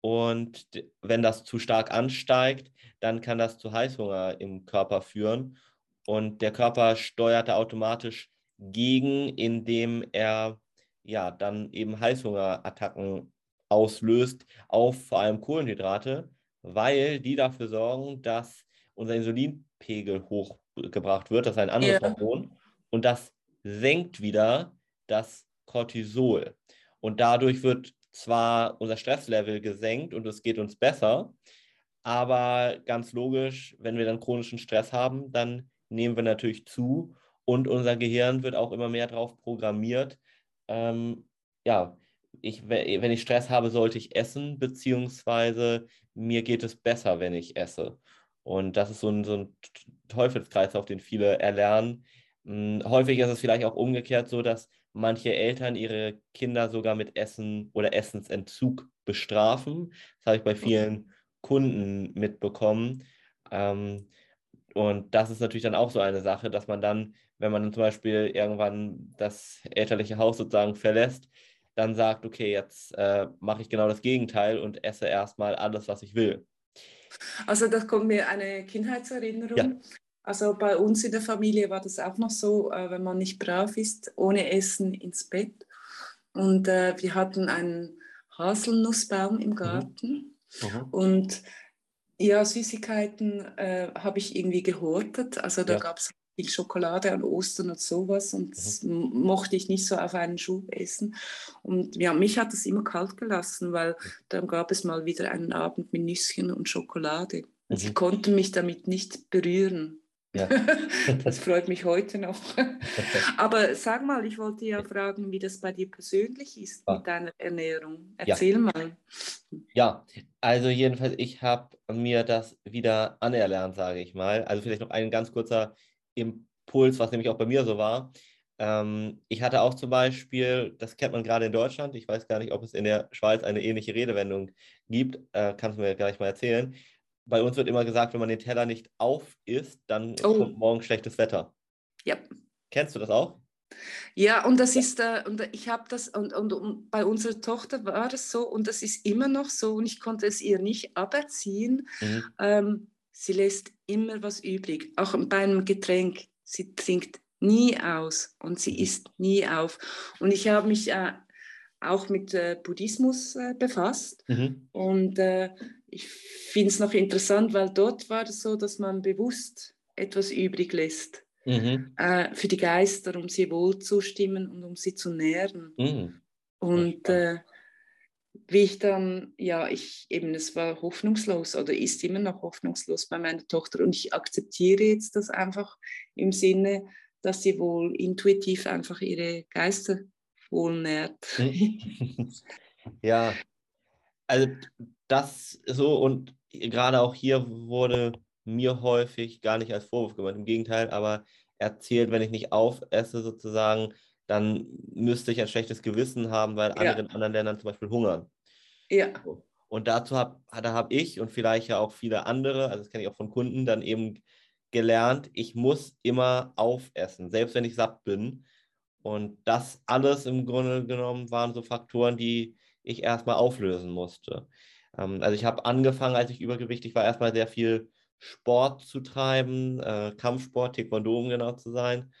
Und wenn das zu stark ansteigt, dann kann das zu Heißhunger im Körper führen. Und der Körper steuert da automatisch gegen, indem er ja dann eben Heißhungerattacken auslöst auf vor allem Kohlenhydrate, weil die dafür sorgen, dass unser Insulinpegel hochgebracht wird. Das ist ein anderes ja. Hormon. Und das senkt wieder das Cortisol. Und dadurch wird zwar unser Stresslevel gesenkt und es geht uns besser, aber ganz logisch, wenn wir dann chronischen Stress haben, dann nehmen wir natürlich zu und unser Gehirn wird auch immer mehr darauf programmiert. Ähm, ja, ich, wenn ich Stress habe, sollte ich essen, beziehungsweise mir geht es besser, wenn ich esse. Und das ist so ein, so ein Teufelskreis, auf den viele erlernen. Hm, häufig ist es vielleicht auch umgekehrt so, dass manche Eltern ihre Kinder sogar mit Essen oder Essensentzug bestrafen. Das habe ich bei vielen Kunden mitbekommen. Ähm, und das ist natürlich dann auch so eine Sache, dass man dann, wenn man dann zum Beispiel irgendwann das elterliche Haus sozusagen verlässt, dann sagt, okay, jetzt äh, mache ich genau das Gegenteil und esse erstmal alles, was ich will. Also das kommt mir eine Kindheitserinnerung. Ja. Also bei uns in der Familie war das auch noch so, äh, wenn man nicht brav ist, ohne Essen ins Bett. Und äh, wir hatten einen Haselnussbaum im mhm. Garten. Mhm. Und ja, Süßigkeiten äh, habe ich irgendwie gehortet. Also da ja. gab es viel Schokolade an Ostern und sowas und mhm. das mochte ich nicht so auf einen Schub essen. Und ja, mich hat das immer kalt gelassen, weil dann gab es mal wieder einen Abend mit Nüsschen und Schokolade. Mhm. sie konnten mich damit nicht berühren. Ja. *laughs* das freut mich heute noch. *laughs* Aber sag mal, ich wollte ja fragen, wie das bei dir persönlich ist ja. mit deiner Ernährung. Erzähl ja. mal. Ja, also jedenfalls, ich habe mir das wieder anerlernt, sage ich mal. Also vielleicht noch ein ganz kurzer Impuls, was nämlich auch bei mir so war. Ähm, ich hatte auch zum Beispiel, das kennt man gerade in Deutschland, ich weiß gar nicht, ob es in der Schweiz eine ähnliche Redewendung gibt, äh, kannst du mir gleich mal erzählen bei uns wird immer gesagt, wenn man den Teller nicht auf isst, dann oh. kommt morgen schlechtes Wetter. Ja. Kennst du das auch? Ja, und das ist, äh, und ich habe das, und, und, und, bei unserer Tochter war es so, und das ist immer noch so, und ich konnte es ihr nicht aberziehen. Mhm. Ähm, sie lässt immer was übrig, auch bei einem Getränk. Sie trinkt nie aus und sie mhm. isst nie auf. Und ich habe mich äh, auch mit äh, Buddhismus äh, befasst. Mhm. Und äh, ich finde es noch interessant, weil dort war es so, dass man bewusst etwas übrig lässt mhm. äh, für die Geister, um sie wohlzustimmen und um sie zu nähren. Mhm. Und äh, wie ich dann, ja, ich eben, es war hoffnungslos oder ist immer noch hoffnungslos bei meiner Tochter und ich akzeptiere jetzt das einfach im Sinne, dass sie wohl intuitiv einfach ihre Geister wohl nährt. Mhm. *laughs* ja, also das so und gerade auch hier wurde mir häufig gar nicht als Vorwurf gemacht, im Gegenteil, aber erzählt, wenn ich nicht aufesse sozusagen, dann müsste ich ein schlechtes Gewissen haben, weil andere in anderen Ländern zum Beispiel hungern. Ja. Und dazu habe da hab ich und vielleicht ja auch viele andere, also das kenne ich auch von Kunden, dann eben gelernt, ich muss immer aufessen, selbst wenn ich satt bin. Und das alles im Grunde genommen waren so Faktoren, die ich erstmal auflösen musste. Ähm, also ich habe angefangen, als ich übergewichtig war, erstmal sehr viel Sport zu treiben, äh, Kampfsport, Taekwondo, um genau zu sein.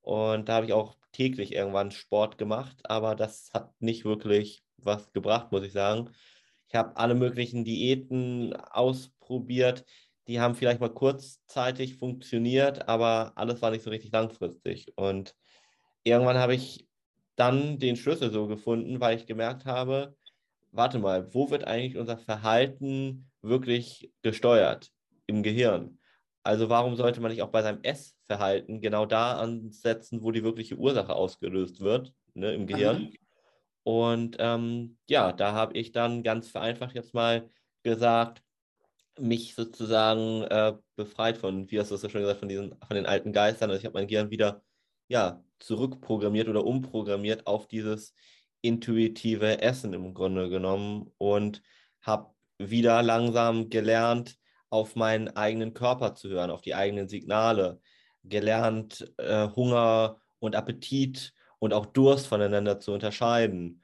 Und da habe ich auch täglich irgendwann Sport gemacht, aber das hat nicht wirklich was gebracht, muss ich sagen. Ich habe alle möglichen Diäten ausprobiert, die haben vielleicht mal kurzzeitig funktioniert, aber alles war nicht so richtig langfristig. Und irgendwann habe ich dann den Schlüssel so gefunden, weil ich gemerkt habe, warte mal, wo wird eigentlich unser Verhalten wirklich gesteuert? Im Gehirn. Also warum sollte man nicht auch bei seinem Essverhalten genau da ansetzen, wo die wirkliche Ursache ausgelöst wird, ne, im Gehirn? Aha. Und ähm, ja, da habe ich dann ganz vereinfacht jetzt mal gesagt, mich sozusagen äh, befreit von, wie hast du es ja schon gesagt, von diesen, von den alten Geistern. Also ich habe mein Gehirn wieder ja, zurückprogrammiert oder umprogrammiert auf dieses intuitive Essen im Grunde genommen und habe wieder langsam gelernt, auf meinen eigenen Körper zu hören, auf die eigenen Signale, gelernt, äh, Hunger und Appetit und auch Durst voneinander zu unterscheiden.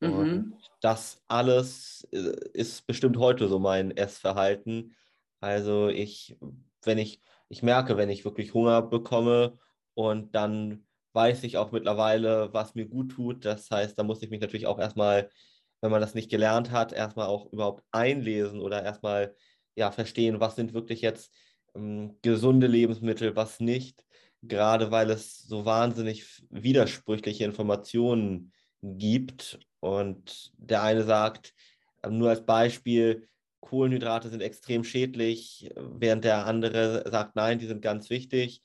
Mhm. Und das alles äh, ist bestimmt heute so mein Essverhalten. Also ich, wenn ich, ich merke, wenn ich wirklich Hunger bekomme und dann weiß ich auch mittlerweile, was mir gut tut. Das heißt, da muss ich mich natürlich auch erstmal, wenn man das nicht gelernt hat, erstmal auch überhaupt einlesen oder erstmal ja, verstehen, was sind wirklich jetzt ähm, gesunde Lebensmittel, was nicht. Gerade weil es so wahnsinnig widersprüchliche Informationen gibt. Und der eine sagt, ähm, nur als Beispiel, Kohlenhydrate sind extrem schädlich, während der andere sagt, nein, die sind ganz wichtig.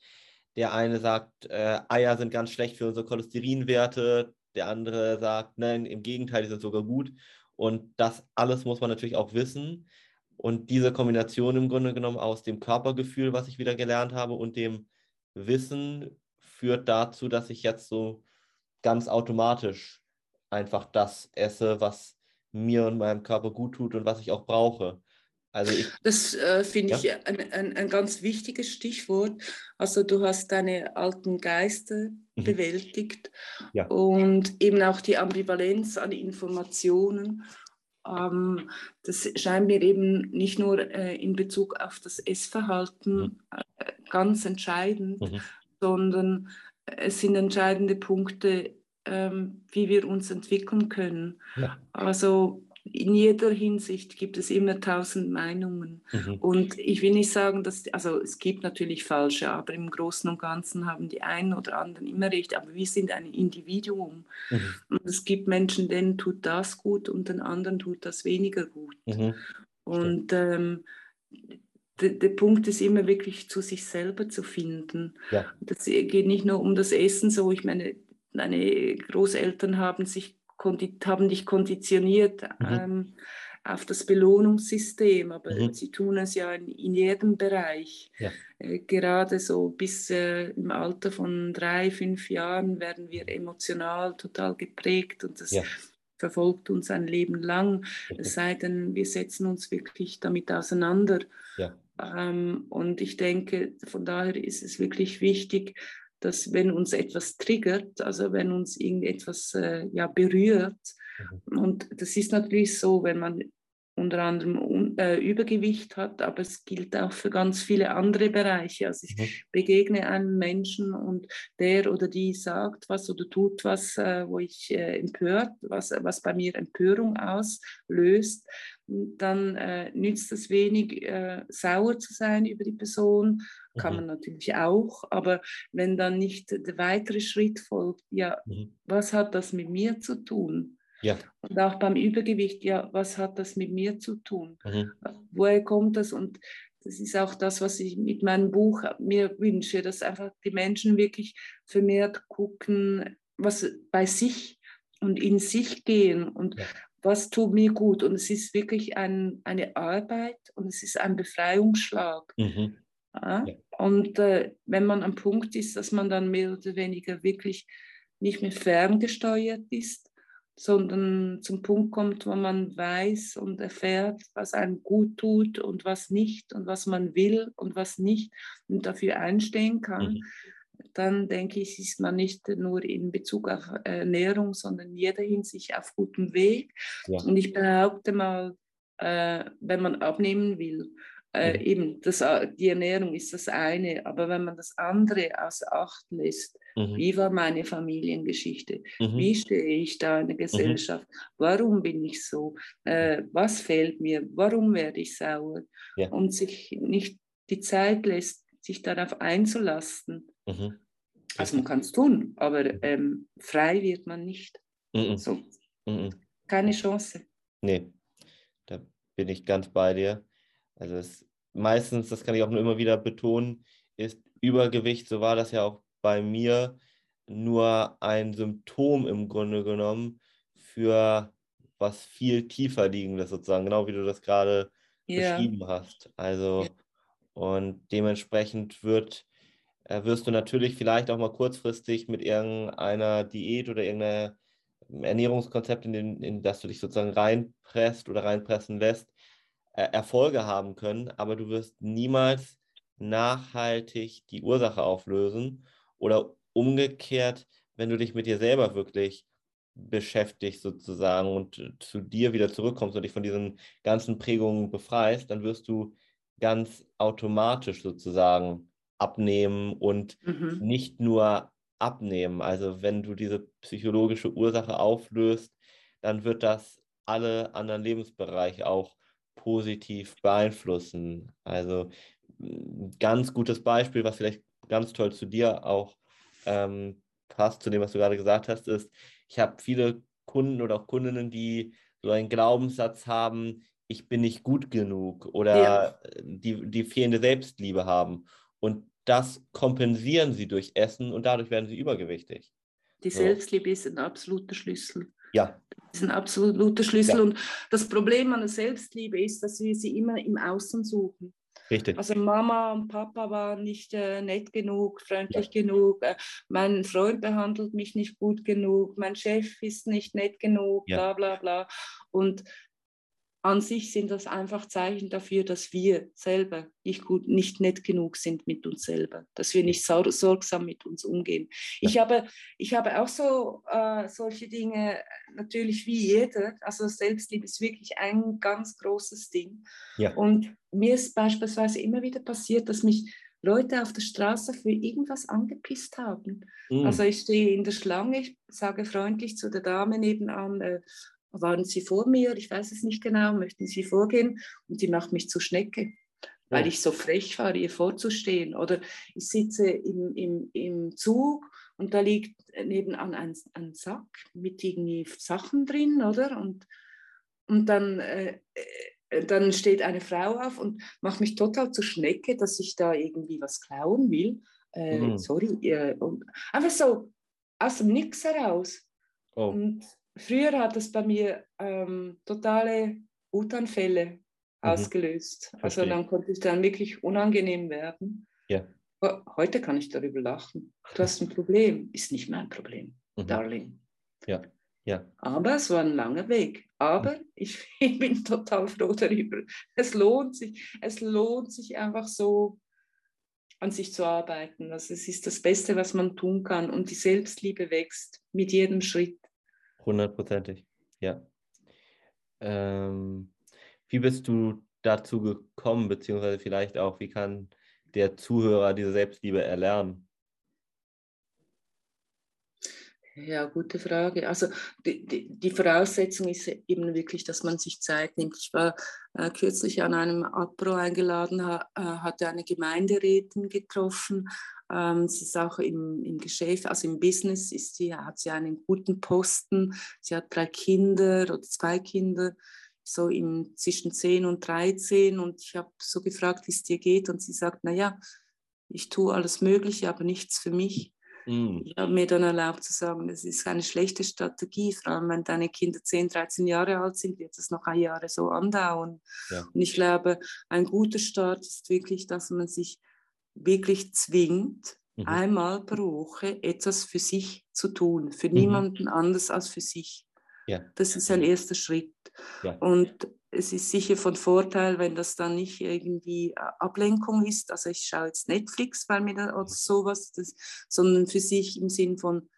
Der eine sagt, äh, Eier sind ganz schlecht für unsere Cholesterinwerte. Der andere sagt, nein, im Gegenteil, die sind sogar gut. Und das alles muss man natürlich auch wissen, Und diese Kombination im Grunde genommen aus dem Körpergefühl, was ich wieder gelernt habe, und dem Wissen führt dazu, dass ich jetzt so ganz automatisch einfach das esse, was mir und meinem Körper gut tut und was ich auch brauche. Also ich, das äh, finde ja? ich ein, ein, ein, ganz wichtiges Stichwort. Also du hast deine alten Geister mhm. bewältigt ja. und eben auch die Ambivalenz an Informationen. Ähm, das scheint mir eben nicht nur äh, in Bezug auf das Essverhalten mhm. äh, ganz entscheidend, mhm. sondern es sind entscheidende Punkte, ähm, wie wir uns entwickeln können. Ja. Also in jeder Hinsicht gibt es immer tausend Meinungen. Mhm. Und ich will nicht sagen, dass, also es gibt natürlich falsche, aber im Großen und Ganzen haben die einen oder anderen immer recht. Aber wir sind ein Individuum. Mhm. Und es gibt Menschen, denen tut das gut und den anderen tut das weniger gut. Mhm. Und ähm, der, Punkt ist immer wirklich zu sich selber zu finden. Ja. Das geht nicht nur um das Essen so. Ich meine, deine Großeltern haben sich haben dich konditioniert mhm. ähm, auf das Belohnungssystem, aber mhm. sie tun es ja in, in jedem Bereich. Ja. Äh, gerade so bis äh, im Alter von drei, fünf Jahren werden wir emotional total geprägt und das ja. verfolgt uns ein Leben lang, es sei denn, wir setzen uns wirklich damit auseinander. Ja. Ähm, und ich denke, von daher ist es wirklich wichtig, dass wenn uns etwas triggert, also wenn uns irgendetwas äh, ja, berührt, mhm. und das ist natürlich so, wenn man unter anderem äh, Übergewicht hat, aber es gilt auch für ganz viele andere Bereiche. Also ich mhm. begegne einem Menschen und der oder die sagt was oder tut was, äh, wo ich äh, empört, was, was bei mir Empörung auslöst, dann äh, nützt es wenig, äh, sauer zu sein über die Person. Kann mhm. man natürlich auch, aber wenn dann nicht der weitere Schritt folgt, ja, mhm. was hat das mit mir zu tun? Ja. Und auch beim Übergewicht, ja, was hat das mit mir zu tun? Mhm. Woher kommt das? Und das ist auch das, was ich mit meinem Buch mir wünsche, dass einfach die Menschen wirklich vermehrt gucken, was bei sich und in sich gehen und ja. was tut mir gut. Und es ist wirklich ein, eine Arbeit und es ist ein Befreiungsschlag. Mhm. Ja? Und äh, wenn man am Punkt ist, dass man dann mehr oder weniger wirklich nicht mehr ferngesteuert ist, sondern zum Punkt kommt, wo man weiß und erfährt, was einem gut tut und was nicht und was man will und was nicht und dafür einstehen kann, mhm. dann denke ich, ist man nicht nur in Bezug auf Ernährung, sondern in jeder Hinsicht auf gutem Weg. Ja. Und ich behaupte mal, äh, wenn man abnehmen will, äh, mhm. eben, das, äh, die Ernährung ist das eine, aber wenn man das andere außer Acht lässt, mhm. wie war meine Familiengeschichte, mhm. wie stehe ich da in der mhm. Gesellschaft, warum bin ich so, äh, was fehlt mir, warum werde ich sauer ja. und sich nicht die Zeit lässt, sich darauf einzulassen. Mhm. Also man kann es tun, aber mhm. ähm, frei wird man nicht. So. Keine Chance. Nee, da bin ich ganz bei dir. Also es, meistens, das kann ich auch nur immer wieder betonen, ist Übergewicht, so war das ja auch bei mir, nur ein Symptom im Grunde genommen für was viel tiefer liegendes sozusagen, genau wie du das gerade ja. beschrieben hast. Also und dementsprechend wird, äh, wirst du natürlich vielleicht auch mal kurzfristig mit irgendeiner Diät oder irgendeinem Ernährungskonzept, in, den, in das du dich sozusagen reinpresst oder reinpressen lässt, Erfolge haben können, aber du wirst niemals nachhaltig die Ursache auflösen oder umgekehrt, wenn du dich mit dir selber wirklich beschäftigst sozusagen und zu dir wieder zurückkommst und dich von diesen ganzen Prägungen befreist, dann wirst du ganz automatisch sozusagen abnehmen und mhm. nicht nur abnehmen. Also wenn du diese psychologische Ursache auflöst, dann wird das alle anderen Lebensbereiche auch positiv beeinflussen. Also ein ganz gutes Beispiel, was vielleicht ganz toll zu dir auch ähm, passt, zu dem, was du gerade gesagt hast, ist, ich habe viele Kunden oder auch Kundinnen, die so einen Glaubenssatz haben, ich bin nicht gut genug oder ja. die, die fehlende Selbstliebe haben. Und das kompensieren sie durch Essen und dadurch werden sie übergewichtig. Die Selbstliebe ist ein absoluter Schlüssel. Ja. Das ist ein absoluter Schlüssel. Ja. Und das Problem an der Selbstliebe ist, dass wir sie immer im Außen suchen. Richtig. Also Mama und Papa waren nicht äh, nett genug, freundlich ja. genug, äh, mein Freund behandelt mich nicht gut genug, mein Chef ist nicht nett genug, ja. bla bla bla. Und an sich sind das einfach Zeichen dafür, dass wir selber nicht gut, nicht nett genug sind mit uns selber, dass wir nicht sorgsam mit uns umgehen. Ich, habe, ich habe auch so äh, solche Dinge, natürlich wie jeder. Also Selbstliebe ist wirklich ein ganz großes Ding. Ja. Und mir ist beispielsweise immer wieder passiert, dass mich Leute auf der Straße für irgendwas angepisst haben. Mhm. Also ich stehe in der Schlange, ich sage freundlich zu der Dame nebenan, äh, waren Sie vor mir? Ich weiß es nicht genau. Möchten Sie vorgehen? Und die macht mich zur Schnecke, weil ich so frech war, ihr vorzustehen. Oder ich sitze im, im, im Zug und da liegt nebenan ein, ein Sack mit irgendwie Sachen drin, oder? Und, und dann, äh, äh, dann steht eine Frau auf und macht mich total zur Schnecke, dass ich da irgendwie was klauen will. Äh, mhm. Sorry. Äh, und einfach so aus dem Nix heraus. Oh. Und früher hat es bei mir ähm, totale Wutanfälle mhm. ausgelöst. Also dann konnte es dann wirklich unangenehm werden. Ja. Heute kann ich darüber lachen. Du hast ein Problem, ist nicht mein Problem, mhm. Darling. Ja. Ja. Aber es war ein langer Weg. Aber mhm. ich, *laughs* ich bin total froh darüber. Es lohnt sich. Es lohnt sich einfach so an sich zu arbeiten. Also es ist das Beste, was man tun kann. Und die Selbstliebe wächst mit jedem Schritt. Hundertprozentig, ja. Ähm, wie bist du dazu gekommen, beziehungsweise vielleicht auch, wie kann der Zuhörer diese Selbstliebe erlernen? Ja, gute Frage. Also die, die, die, Voraussetzung ist eben wirklich, dass man sich Zeit nimmt. Ich war äh, kürzlich an einem Apro eingeladen, ha, äh, hatte eine Gemeinderätin getroffen. Ähm, sie ist auch im, im Geschäft, also im Business ist sie, hat sie einen guten Posten. Sie hat drei Kinder oder zwei Kinder, so im, zwischen 10 und 13. Und ich habe so gefragt, wie es dir geht. Und sie sagt, naja, ich tue alles Mögliche, aber nichts für mich. Mm. Ich habe mir dann erlaubt zu sagen, das ist eine schlechte Strategie, vor allem wenn deine Kinder 10, 13 Jahre alt sind, wird es noch ein Jahr so andauern. Ja. Und ich glaube, ein guter Start ist wirklich, dass man sich wirklich zwingt, mhm. einmal pro Woche etwas für sich zu tun, für mhm. niemanden anders als für sich. Ja. Das ist ein erster Schritt. Ja. Und es ist sicher von Vorteil, wenn das dann nicht irgendwie äh, Ablenkung ist. Also ich schaue jetzt Netflix, weil mir da oder sowas, das, sondern für sich im Sinn von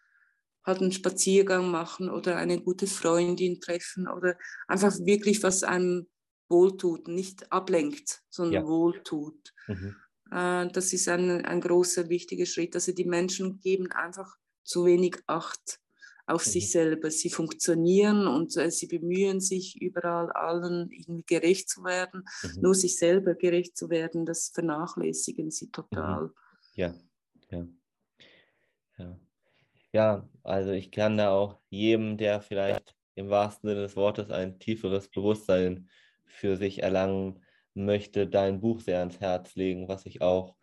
halt einen Spaziergang machen oder eine gute Freundin treffen oder einfach wirklich was einem wohltut, nicht ablenkt, sondern ja. wohltut. Mhm. Äh, das ist ein, ein großer, wichtiger Schritt. Also die Menschen geben einfach zu wenig Acht auf mhm. sich selber. Sie funktionieren und äh, sie bemühen sich überall allen irgendwie gerecht zu werden. Mhm. Nur sich selber gerecht zu werden, das vernachlässigen sie total. Mhm. Ja, ja. Ja. Ja, also ich kann da auch jedem, der vielleicht im wahrsten Sinne des Wortes ein tieferes Bewusstsein für sich erlangen möchte, dein Buch sehr ans Herz legen, was ich auch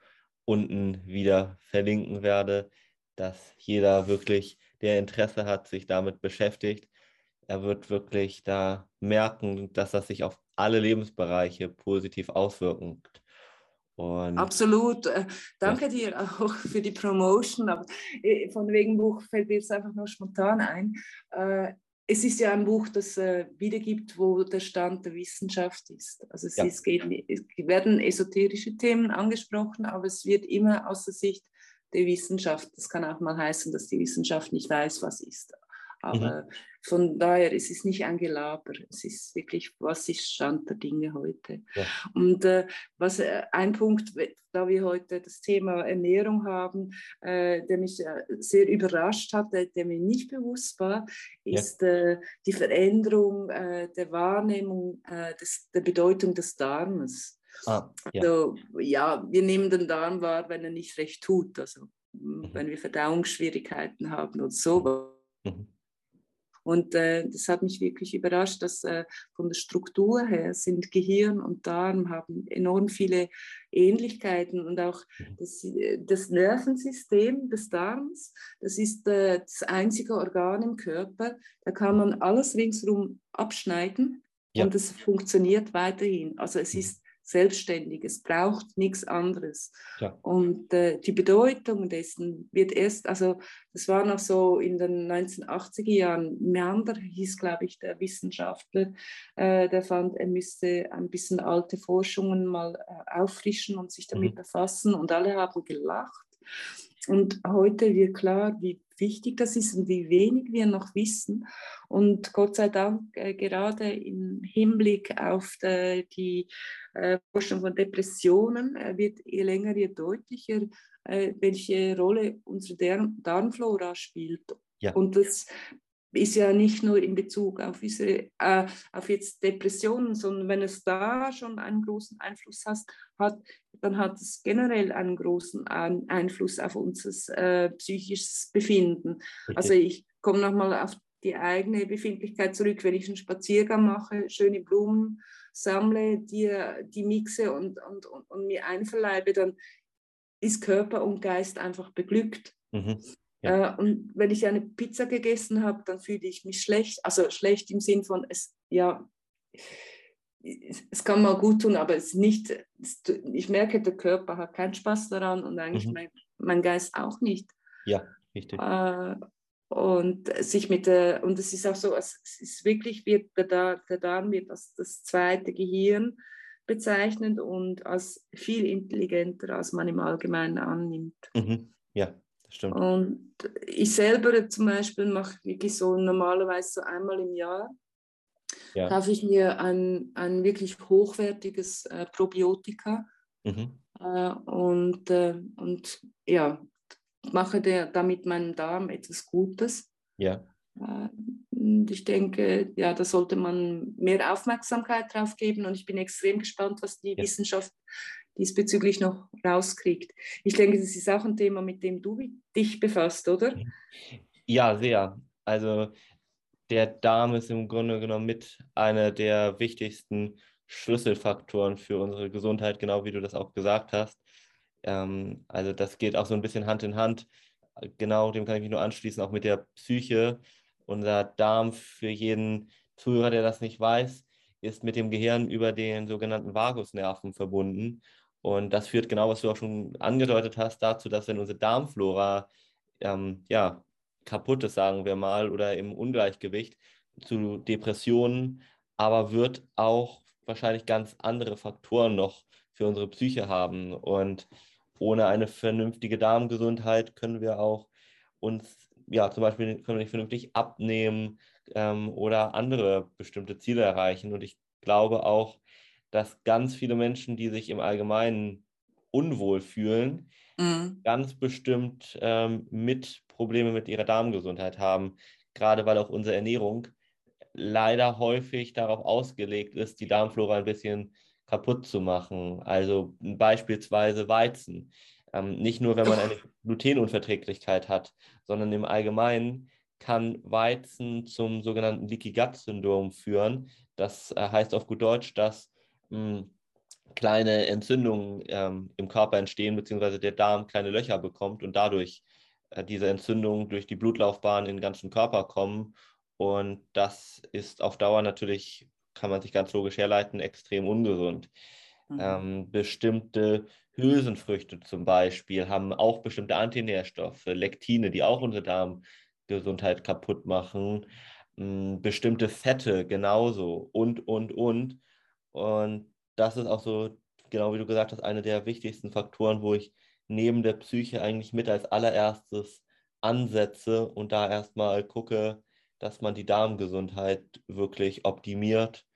unten wieder verlinken werde, dass jeder wirklich der Interesse hat, sich damit beschäftigt, er wird wirklich da merken, dass das sich auf alle Lebensbereiche positiv auswirkt. Und Absolut. Äh, danke ja. dir auch für die Promotion. Aber äh, von wegen Buch fällt mir jetzt einfach nur spontan ein. Äh, es ist ja ein Buch, das wiedergibt, wo der Stand der Wissenschaft ist. Also es, ja. ist, es werden esoterische Themen angesprochen, aber es wird immer aus der Sicht der Wissenschaft. Das kann auch mal heißen, dass die Wissenschaft nicht weiß, was ist. Aber mhm. von daher ist es nicht ein Gelaber. Es ist wirklich, was ist Stand der Dinge heute. Ja. Und äh, was äh, ein Punkt, da wir heute das Thema Ernährung haben, äh, der mich äh, sehr überrascht hat, der, der, mir nicht bewusst war, ist ja. Äh, die Veränderung äh, der Wahrnehmung des, der Bedeutung des Darmes. Ah, ja. Also ja, wir nehmen den Darm wahr, wenn er nicht recht tut. Also mhm. wenn wir Verdauungsschwierigkeiten haben und so. Mhm. Und äh, das hat mich wirklich überrascht, dass äh, von der Struktur her sind Gehirn und Darm haben enorm viele Ähnlichkeiten und auch mhm. das, das Nervensystem des Darms, das ist äh, das einzige Organ im Körper, da kann man alles ringsherum abschneiden ja. und es funktioniert weiterhin. Also es mhm. ist selbstständig. Es braucht nichts anderes. Ja. Und äh, die Bedeutung dessen wird erst, also das war noch so in den 1980er Jahren, Meander hieß, glaube ich, der Wissenschaftler, äh, der fand, er müsste ein bisschen alte Forschungen mal äh, auffrischen und sich damit mhm. befassen. Und alle haben gelacht. Und heute wird klar, wie wichtig das ist und wie wenig wir noch wissen. Und Gott sei Dank, äh, gerade im Hinblick auf die, die äh, Forschung von Depressionen, äh, wird je länger, je deutlicher, äh, welche Rolle unsere Darmflora spielt. Ja. Und das ist ja nicht nur in Bezug auf, unsere, äh, auf jetzt Depressionen, sondern wenn es da schon einen großen Einfluss has, hat, dann hat es generell einen großen ein Einfluss auf unser äh, psychisches Befinden. Okay. Also ich komme nochmal auf die eigene Befindlichkeit zurück, wenn ich einen Spaziergang mache, schöne Blumen sammle, die, die mixe und, und, und, und mir einverleibe, dann ist Körper und Geist einfach beglückt. Mhm. Ja. Äh, und wenn ich eine Pizza gegessen habe, dann fühle ich mich schlecht. Also schlecht im Sinn von, es, ja, es kann mal gut tun, aber es nicht, es, ich merke, der Körper hat keinen Spaß daran und eigentlich mhm. mein, mein, Geist auch nicht. Ja, richtig. Äh, und sich mit der, und es ist auch so, es ist wirklich, wird der, der Darm wird als das zweite Gehirn bezeichnet und als viel intelligenter, als man im Allgemeinen annimmt. Mhm. Ja, Stimmt. Und ich selber zum Beispiel mache wirklich so normalerweise so einmal im Jahr, ja. kaufe ich mir ein, ein wirklich hochwertiges äh, Probiotika mhm. äh, und, äh, und ja, mache der, damit meinem Darm etwas Gutes. Ja. Äh, und ich denke, ja, da sollte man mehr Aufmerksamkeit drauf geben und ich bin extrem gespannt, was die ja. Wissenschaft diesbezüglich noch rauskriegt. Ich denke, das ist auch ein Thema, mit dem du dich befasst, oder? Ja, sehr. Also der Darm ist im Grunde genommen mit einer der wichtigsten Schlüsselfaktoren für unsere Gesundheit, genau wie du das auch gesagt hast. Ähm, also das geht auch so ein bisschen Hand in Hand. Genau, dem kann ich mich nur anschließen, auch mit der Psyche. Unser Darm, für jeden Zuhörer, der das nicht weiß, ist mit dem Gehirn über den sogenannten Vagusnerven verbunden. Und das führt genau, was du auch schon angedeutet hast, dazu, dass wenn unsere Darmflora ähm, ja, kaputt ist, sagen wir mal, oder im Ungleichgewicht zu Depressionen, aber wird auch wahrscheinlich ganz andere Faktoren noch für unsere Psyche haben. Und ohne eine vernünftige Darmgesundheit können wir auch uns, ja, zum Beispiel können wir nicht vernünftig abnehmen ähm, oder andere bestimmte Ziele erreichen. Und ich glaube auch, dass ganz viele Menschen, die sich im Allgemeinen unwohl fühlen, mhm. ganz bestimmt ähm, mit Probleme mit ihrer Darmgesundheit haben, gerade weil auch unsere Ernährung leider häufig darauf ausgelegt ist, die Darmflora ein bisschen kaputt zu machen. Also beispielsweise Weizen. Ähm, nicht nur, wenn man eine Glutenunverträglichkeit hat, sondern im Allgemeinen kann Weizen zum sogenannten Leaky Gut Syndrom führen. Das äh, heißt auf gut Deutsch, dass mh, kleine Entzündungen ähm, im Körper entstehen, beziehungsweise der Darm kleine Löcher bekommt und dadurch äh, diese Entzündungen durch die Blutlaufbahn in den ganzen Körper kommen. Und das ist auf Dauer natürlich, kann man sich ganz logisch herleiten, extrem ungesund. Mhm. Ähm, bestimmte Hülsenfrüchte zum Beispiel haben auch bestimmte Antinährstoffe, Lektine, die auch unsere Darmgesundheit kaputt machen. Ähm, bestimmte Fette genauso und, und, und. Und das ist auch so, genau wie du gesagt hast, einer der wichtigsten Faktoren, wo ich neben der Psyche eigentlich mit als allererstes ansetze und da erstmal gucke, dass man die Darmgesundheit wirklich optimiert.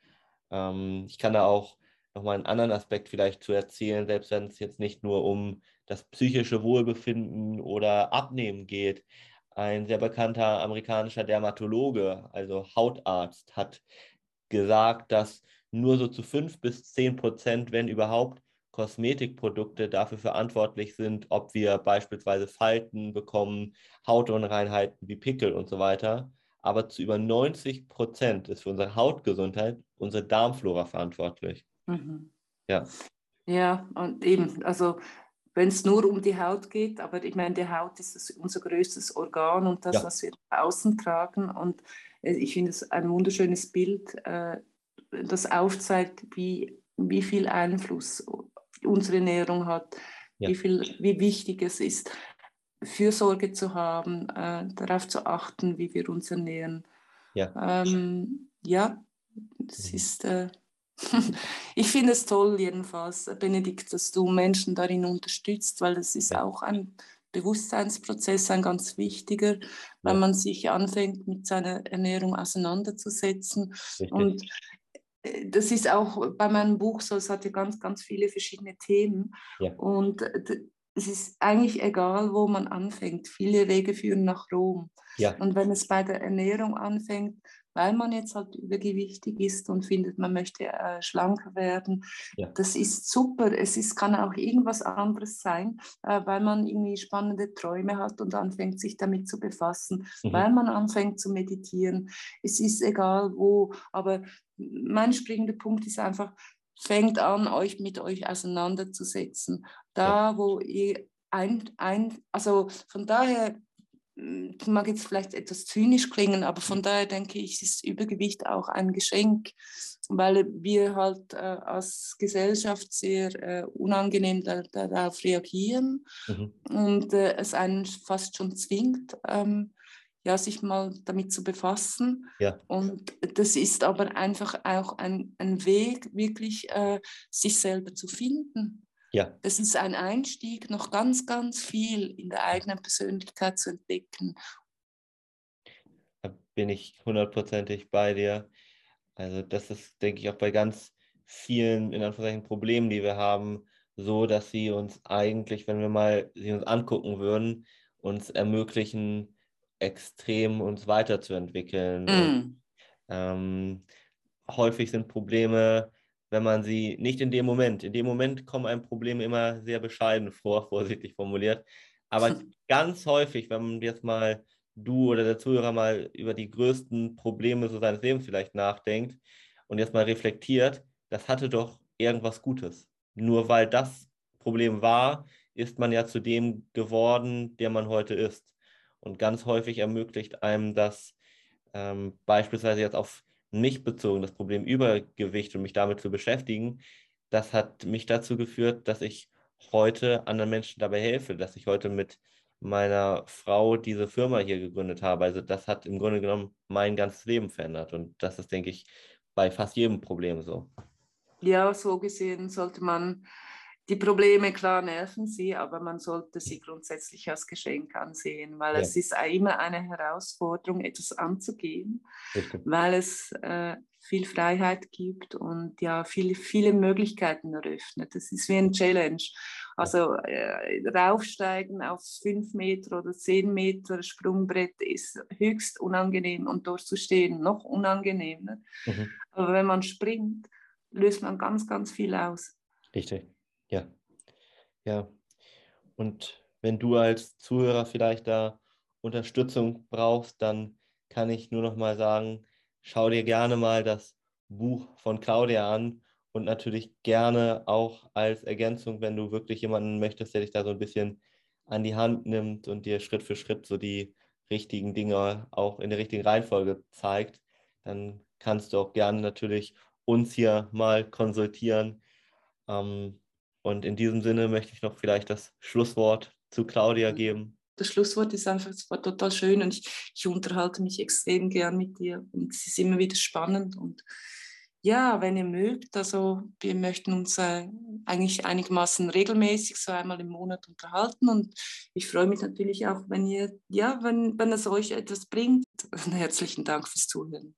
Ähm, ich kann da auch nochmal einen anderen Aspekt vielleicht zu erzählen, selbst wenn es jetzt nicht nur um das psychische Wohlbefinden oder Abnehmen geht. Ein sehr bekannter amerikanischer Dermatologe, also Hautarzt, hat gesagt, dass nur so zu 5 bis 10 Prozent, wenn überhaupt, Kosmetikprodukte dafür verantwortlich sind, ob wir beispielsweise Falten bekommen, Hautunreinheiten wie Pickel und so weiter. aber zu über 90 Prozent ist für unsere Hautgesundheit unsere Darmflora verantwortlich. Mhm. Ja. Ja, und eben, also wenn es nur um die Haut geht, aber ich meine, die Haut ist unser größtes Organ und das, ja. was wir außen tragen. Und äh, ich finde es ein wunderschönes Bild, äh, das aufzeigt, wie, wie viel Einfluss unsere Ernährung hat, ja. wie, viel, wie wichtig es ist, Fürsorge zu haben, äh, darauf zu achten, wie wir uns ernähren. Ja, ähm, ja das mhm. ist. Äh, *laughs* ich finde es toll, jedenfalls, Benedikt, dass du Menschen darin unterstützt, weil das ist ja. auch ein Bewusstseinsprozess, ein ganz wichtiger, ja. man sich anfängt, mit seiner Ernährung auseinanderzusetzen. Richtig. Und das ist auch bei meinem Buch so, es hat ja ganz, ganz viele verschiedene Themen. Ja. Und äh, es ist eigentlich egal, wo man anfängt. Viele Wege führen nach Rom. Ja. Und wenn es bei der Ernährung anfängt, weil man jetzt halt übergewichtig ist und findet, man möchte äh, schlanker werden. Ja. Das ist super. Es ist, kann auch irgendwas anderes sein, äh, weil man irgendwie spannende Träume hat und anfängt, sich damit zu befassen, mhm. weil man anfängt zu meditieren. Es ist egal wo, aber mein springender Punkt ist einfach, fängt an, euch mit euch auseinanderzusetzen. Da, wo ihr ein, ein also von daher mag jetzt vielleicht etwas zynisch klingen, aber von daher denke ich, ist Übergewicht auch ein Geschenk, weil wir halt äh, als Gesellschaft sehr äh, unangenehm da, darauf reagieren mhm. und äh, es einen fast schon zwingt, ähm, ja, sich mal damit zu befassen. Ja. Und das ist aber einfach auch ein, ein Weg, wirklich äh, sich selber zu finden. Ja. Das ist ein Einstieg, noch ganz, ganz viel in der eigenen Persönlichkeit zu entdecken. Da bin ich hundertprozentig bei dir. Also das ist, denke ich, auch bei ganz vielen, in Anführungszeichen, Problemen, die wir haben, so, dass sie uns eigentlich, wenn wir mal sie uns angucken würden, uns ermöglichen, extrem uns weiterzuentwickeln. Mm. Und, ähm, häufig sind Probleme wenn man sie nicht in dem Moment, in dem Moment kommen einem Probleme immer sehr bescheiden vor, *laughs* vorsichtig formuliert. Aber *laughs* ganz häufig, wenn man jetzt mal du oder der Zuhörer mal über die größten Probleme so seines Lebens vielleicht nachdenkt und jetzt mal reflektiert, das hatte doch irgendwas Gutes. Nur weil das Problem war, ist man ja zu dem geworden, der man heute ist. Und ganz häufig ermöglicht einem das ähm, beispielsweise jetzt auf mich bezogen, das Problem Übergewicht und mich damit zu beschäftigen, das hat mich dazu geführt, dass ich heute anderen Menschen dabei helfe, dass ich heute mit meiner Frau diese Firma hier gegründet habe. Also das hat im Grunde genommen mein ganzes Leben verändert und das ist, denke ich, bei fast jedem Problem so. Ja, so gesehen sollte man die Probleme, klar nerven sie, aber man sollte sie grundsätzlich als Geschenk ansehen, weil ja. es ist immer eine Herausforderung, etwas anzugehen, Richtig. weil es äh, viel Freiheit gibt und ja viel, viele Möglichkeiten eröffnet. Das ist wie ein Challenge. Also äh, raufsteigen auf fünf Meter oder zehn Meter Sprungbrett ist höchst unangenehm und dort zu stehen noch unangenehmer. Mhm. Aber wenn man springt, löst man ganz, ganz viel aus. Richtig. Ja, ja. Und wenn du als Zuhörer vielleicht da Unterstützung brauchst, dann kann ich nur noch mal sagen, schau dir gerne mal das Buch von Claudia an und natürlich gerne auch als Ergänzung, wenn du wirklich jemanden möchtest, der dich da so ein bisschen an die Hand nimmt und dir Schritt für Schritt so die richtigen Dinge auch in der richtigen Reihenfolge zeigt, dann kannst du auch gerne natürlich uns hier mal konsultieren. Ähm, und in diesem Sinne möchte ich noch vielleicht das Schlusswort zu Claudia geben. Das Schlusswort ist einfach, es war total schön und ich, ich unterhalte mich extrem gern mit dir und es ist immer wieder spannend und ja, wenn ihr mögt, also wir möchten uns äh, eigentlich einigermaßen regelmäßig so einmal im Monat unterhalten und ich freue mich natürlich auch, wenn ihr, ja, wenn, wenn es euch etwas bringt. *laughs* Herzlichen Dank fürs Zuhören.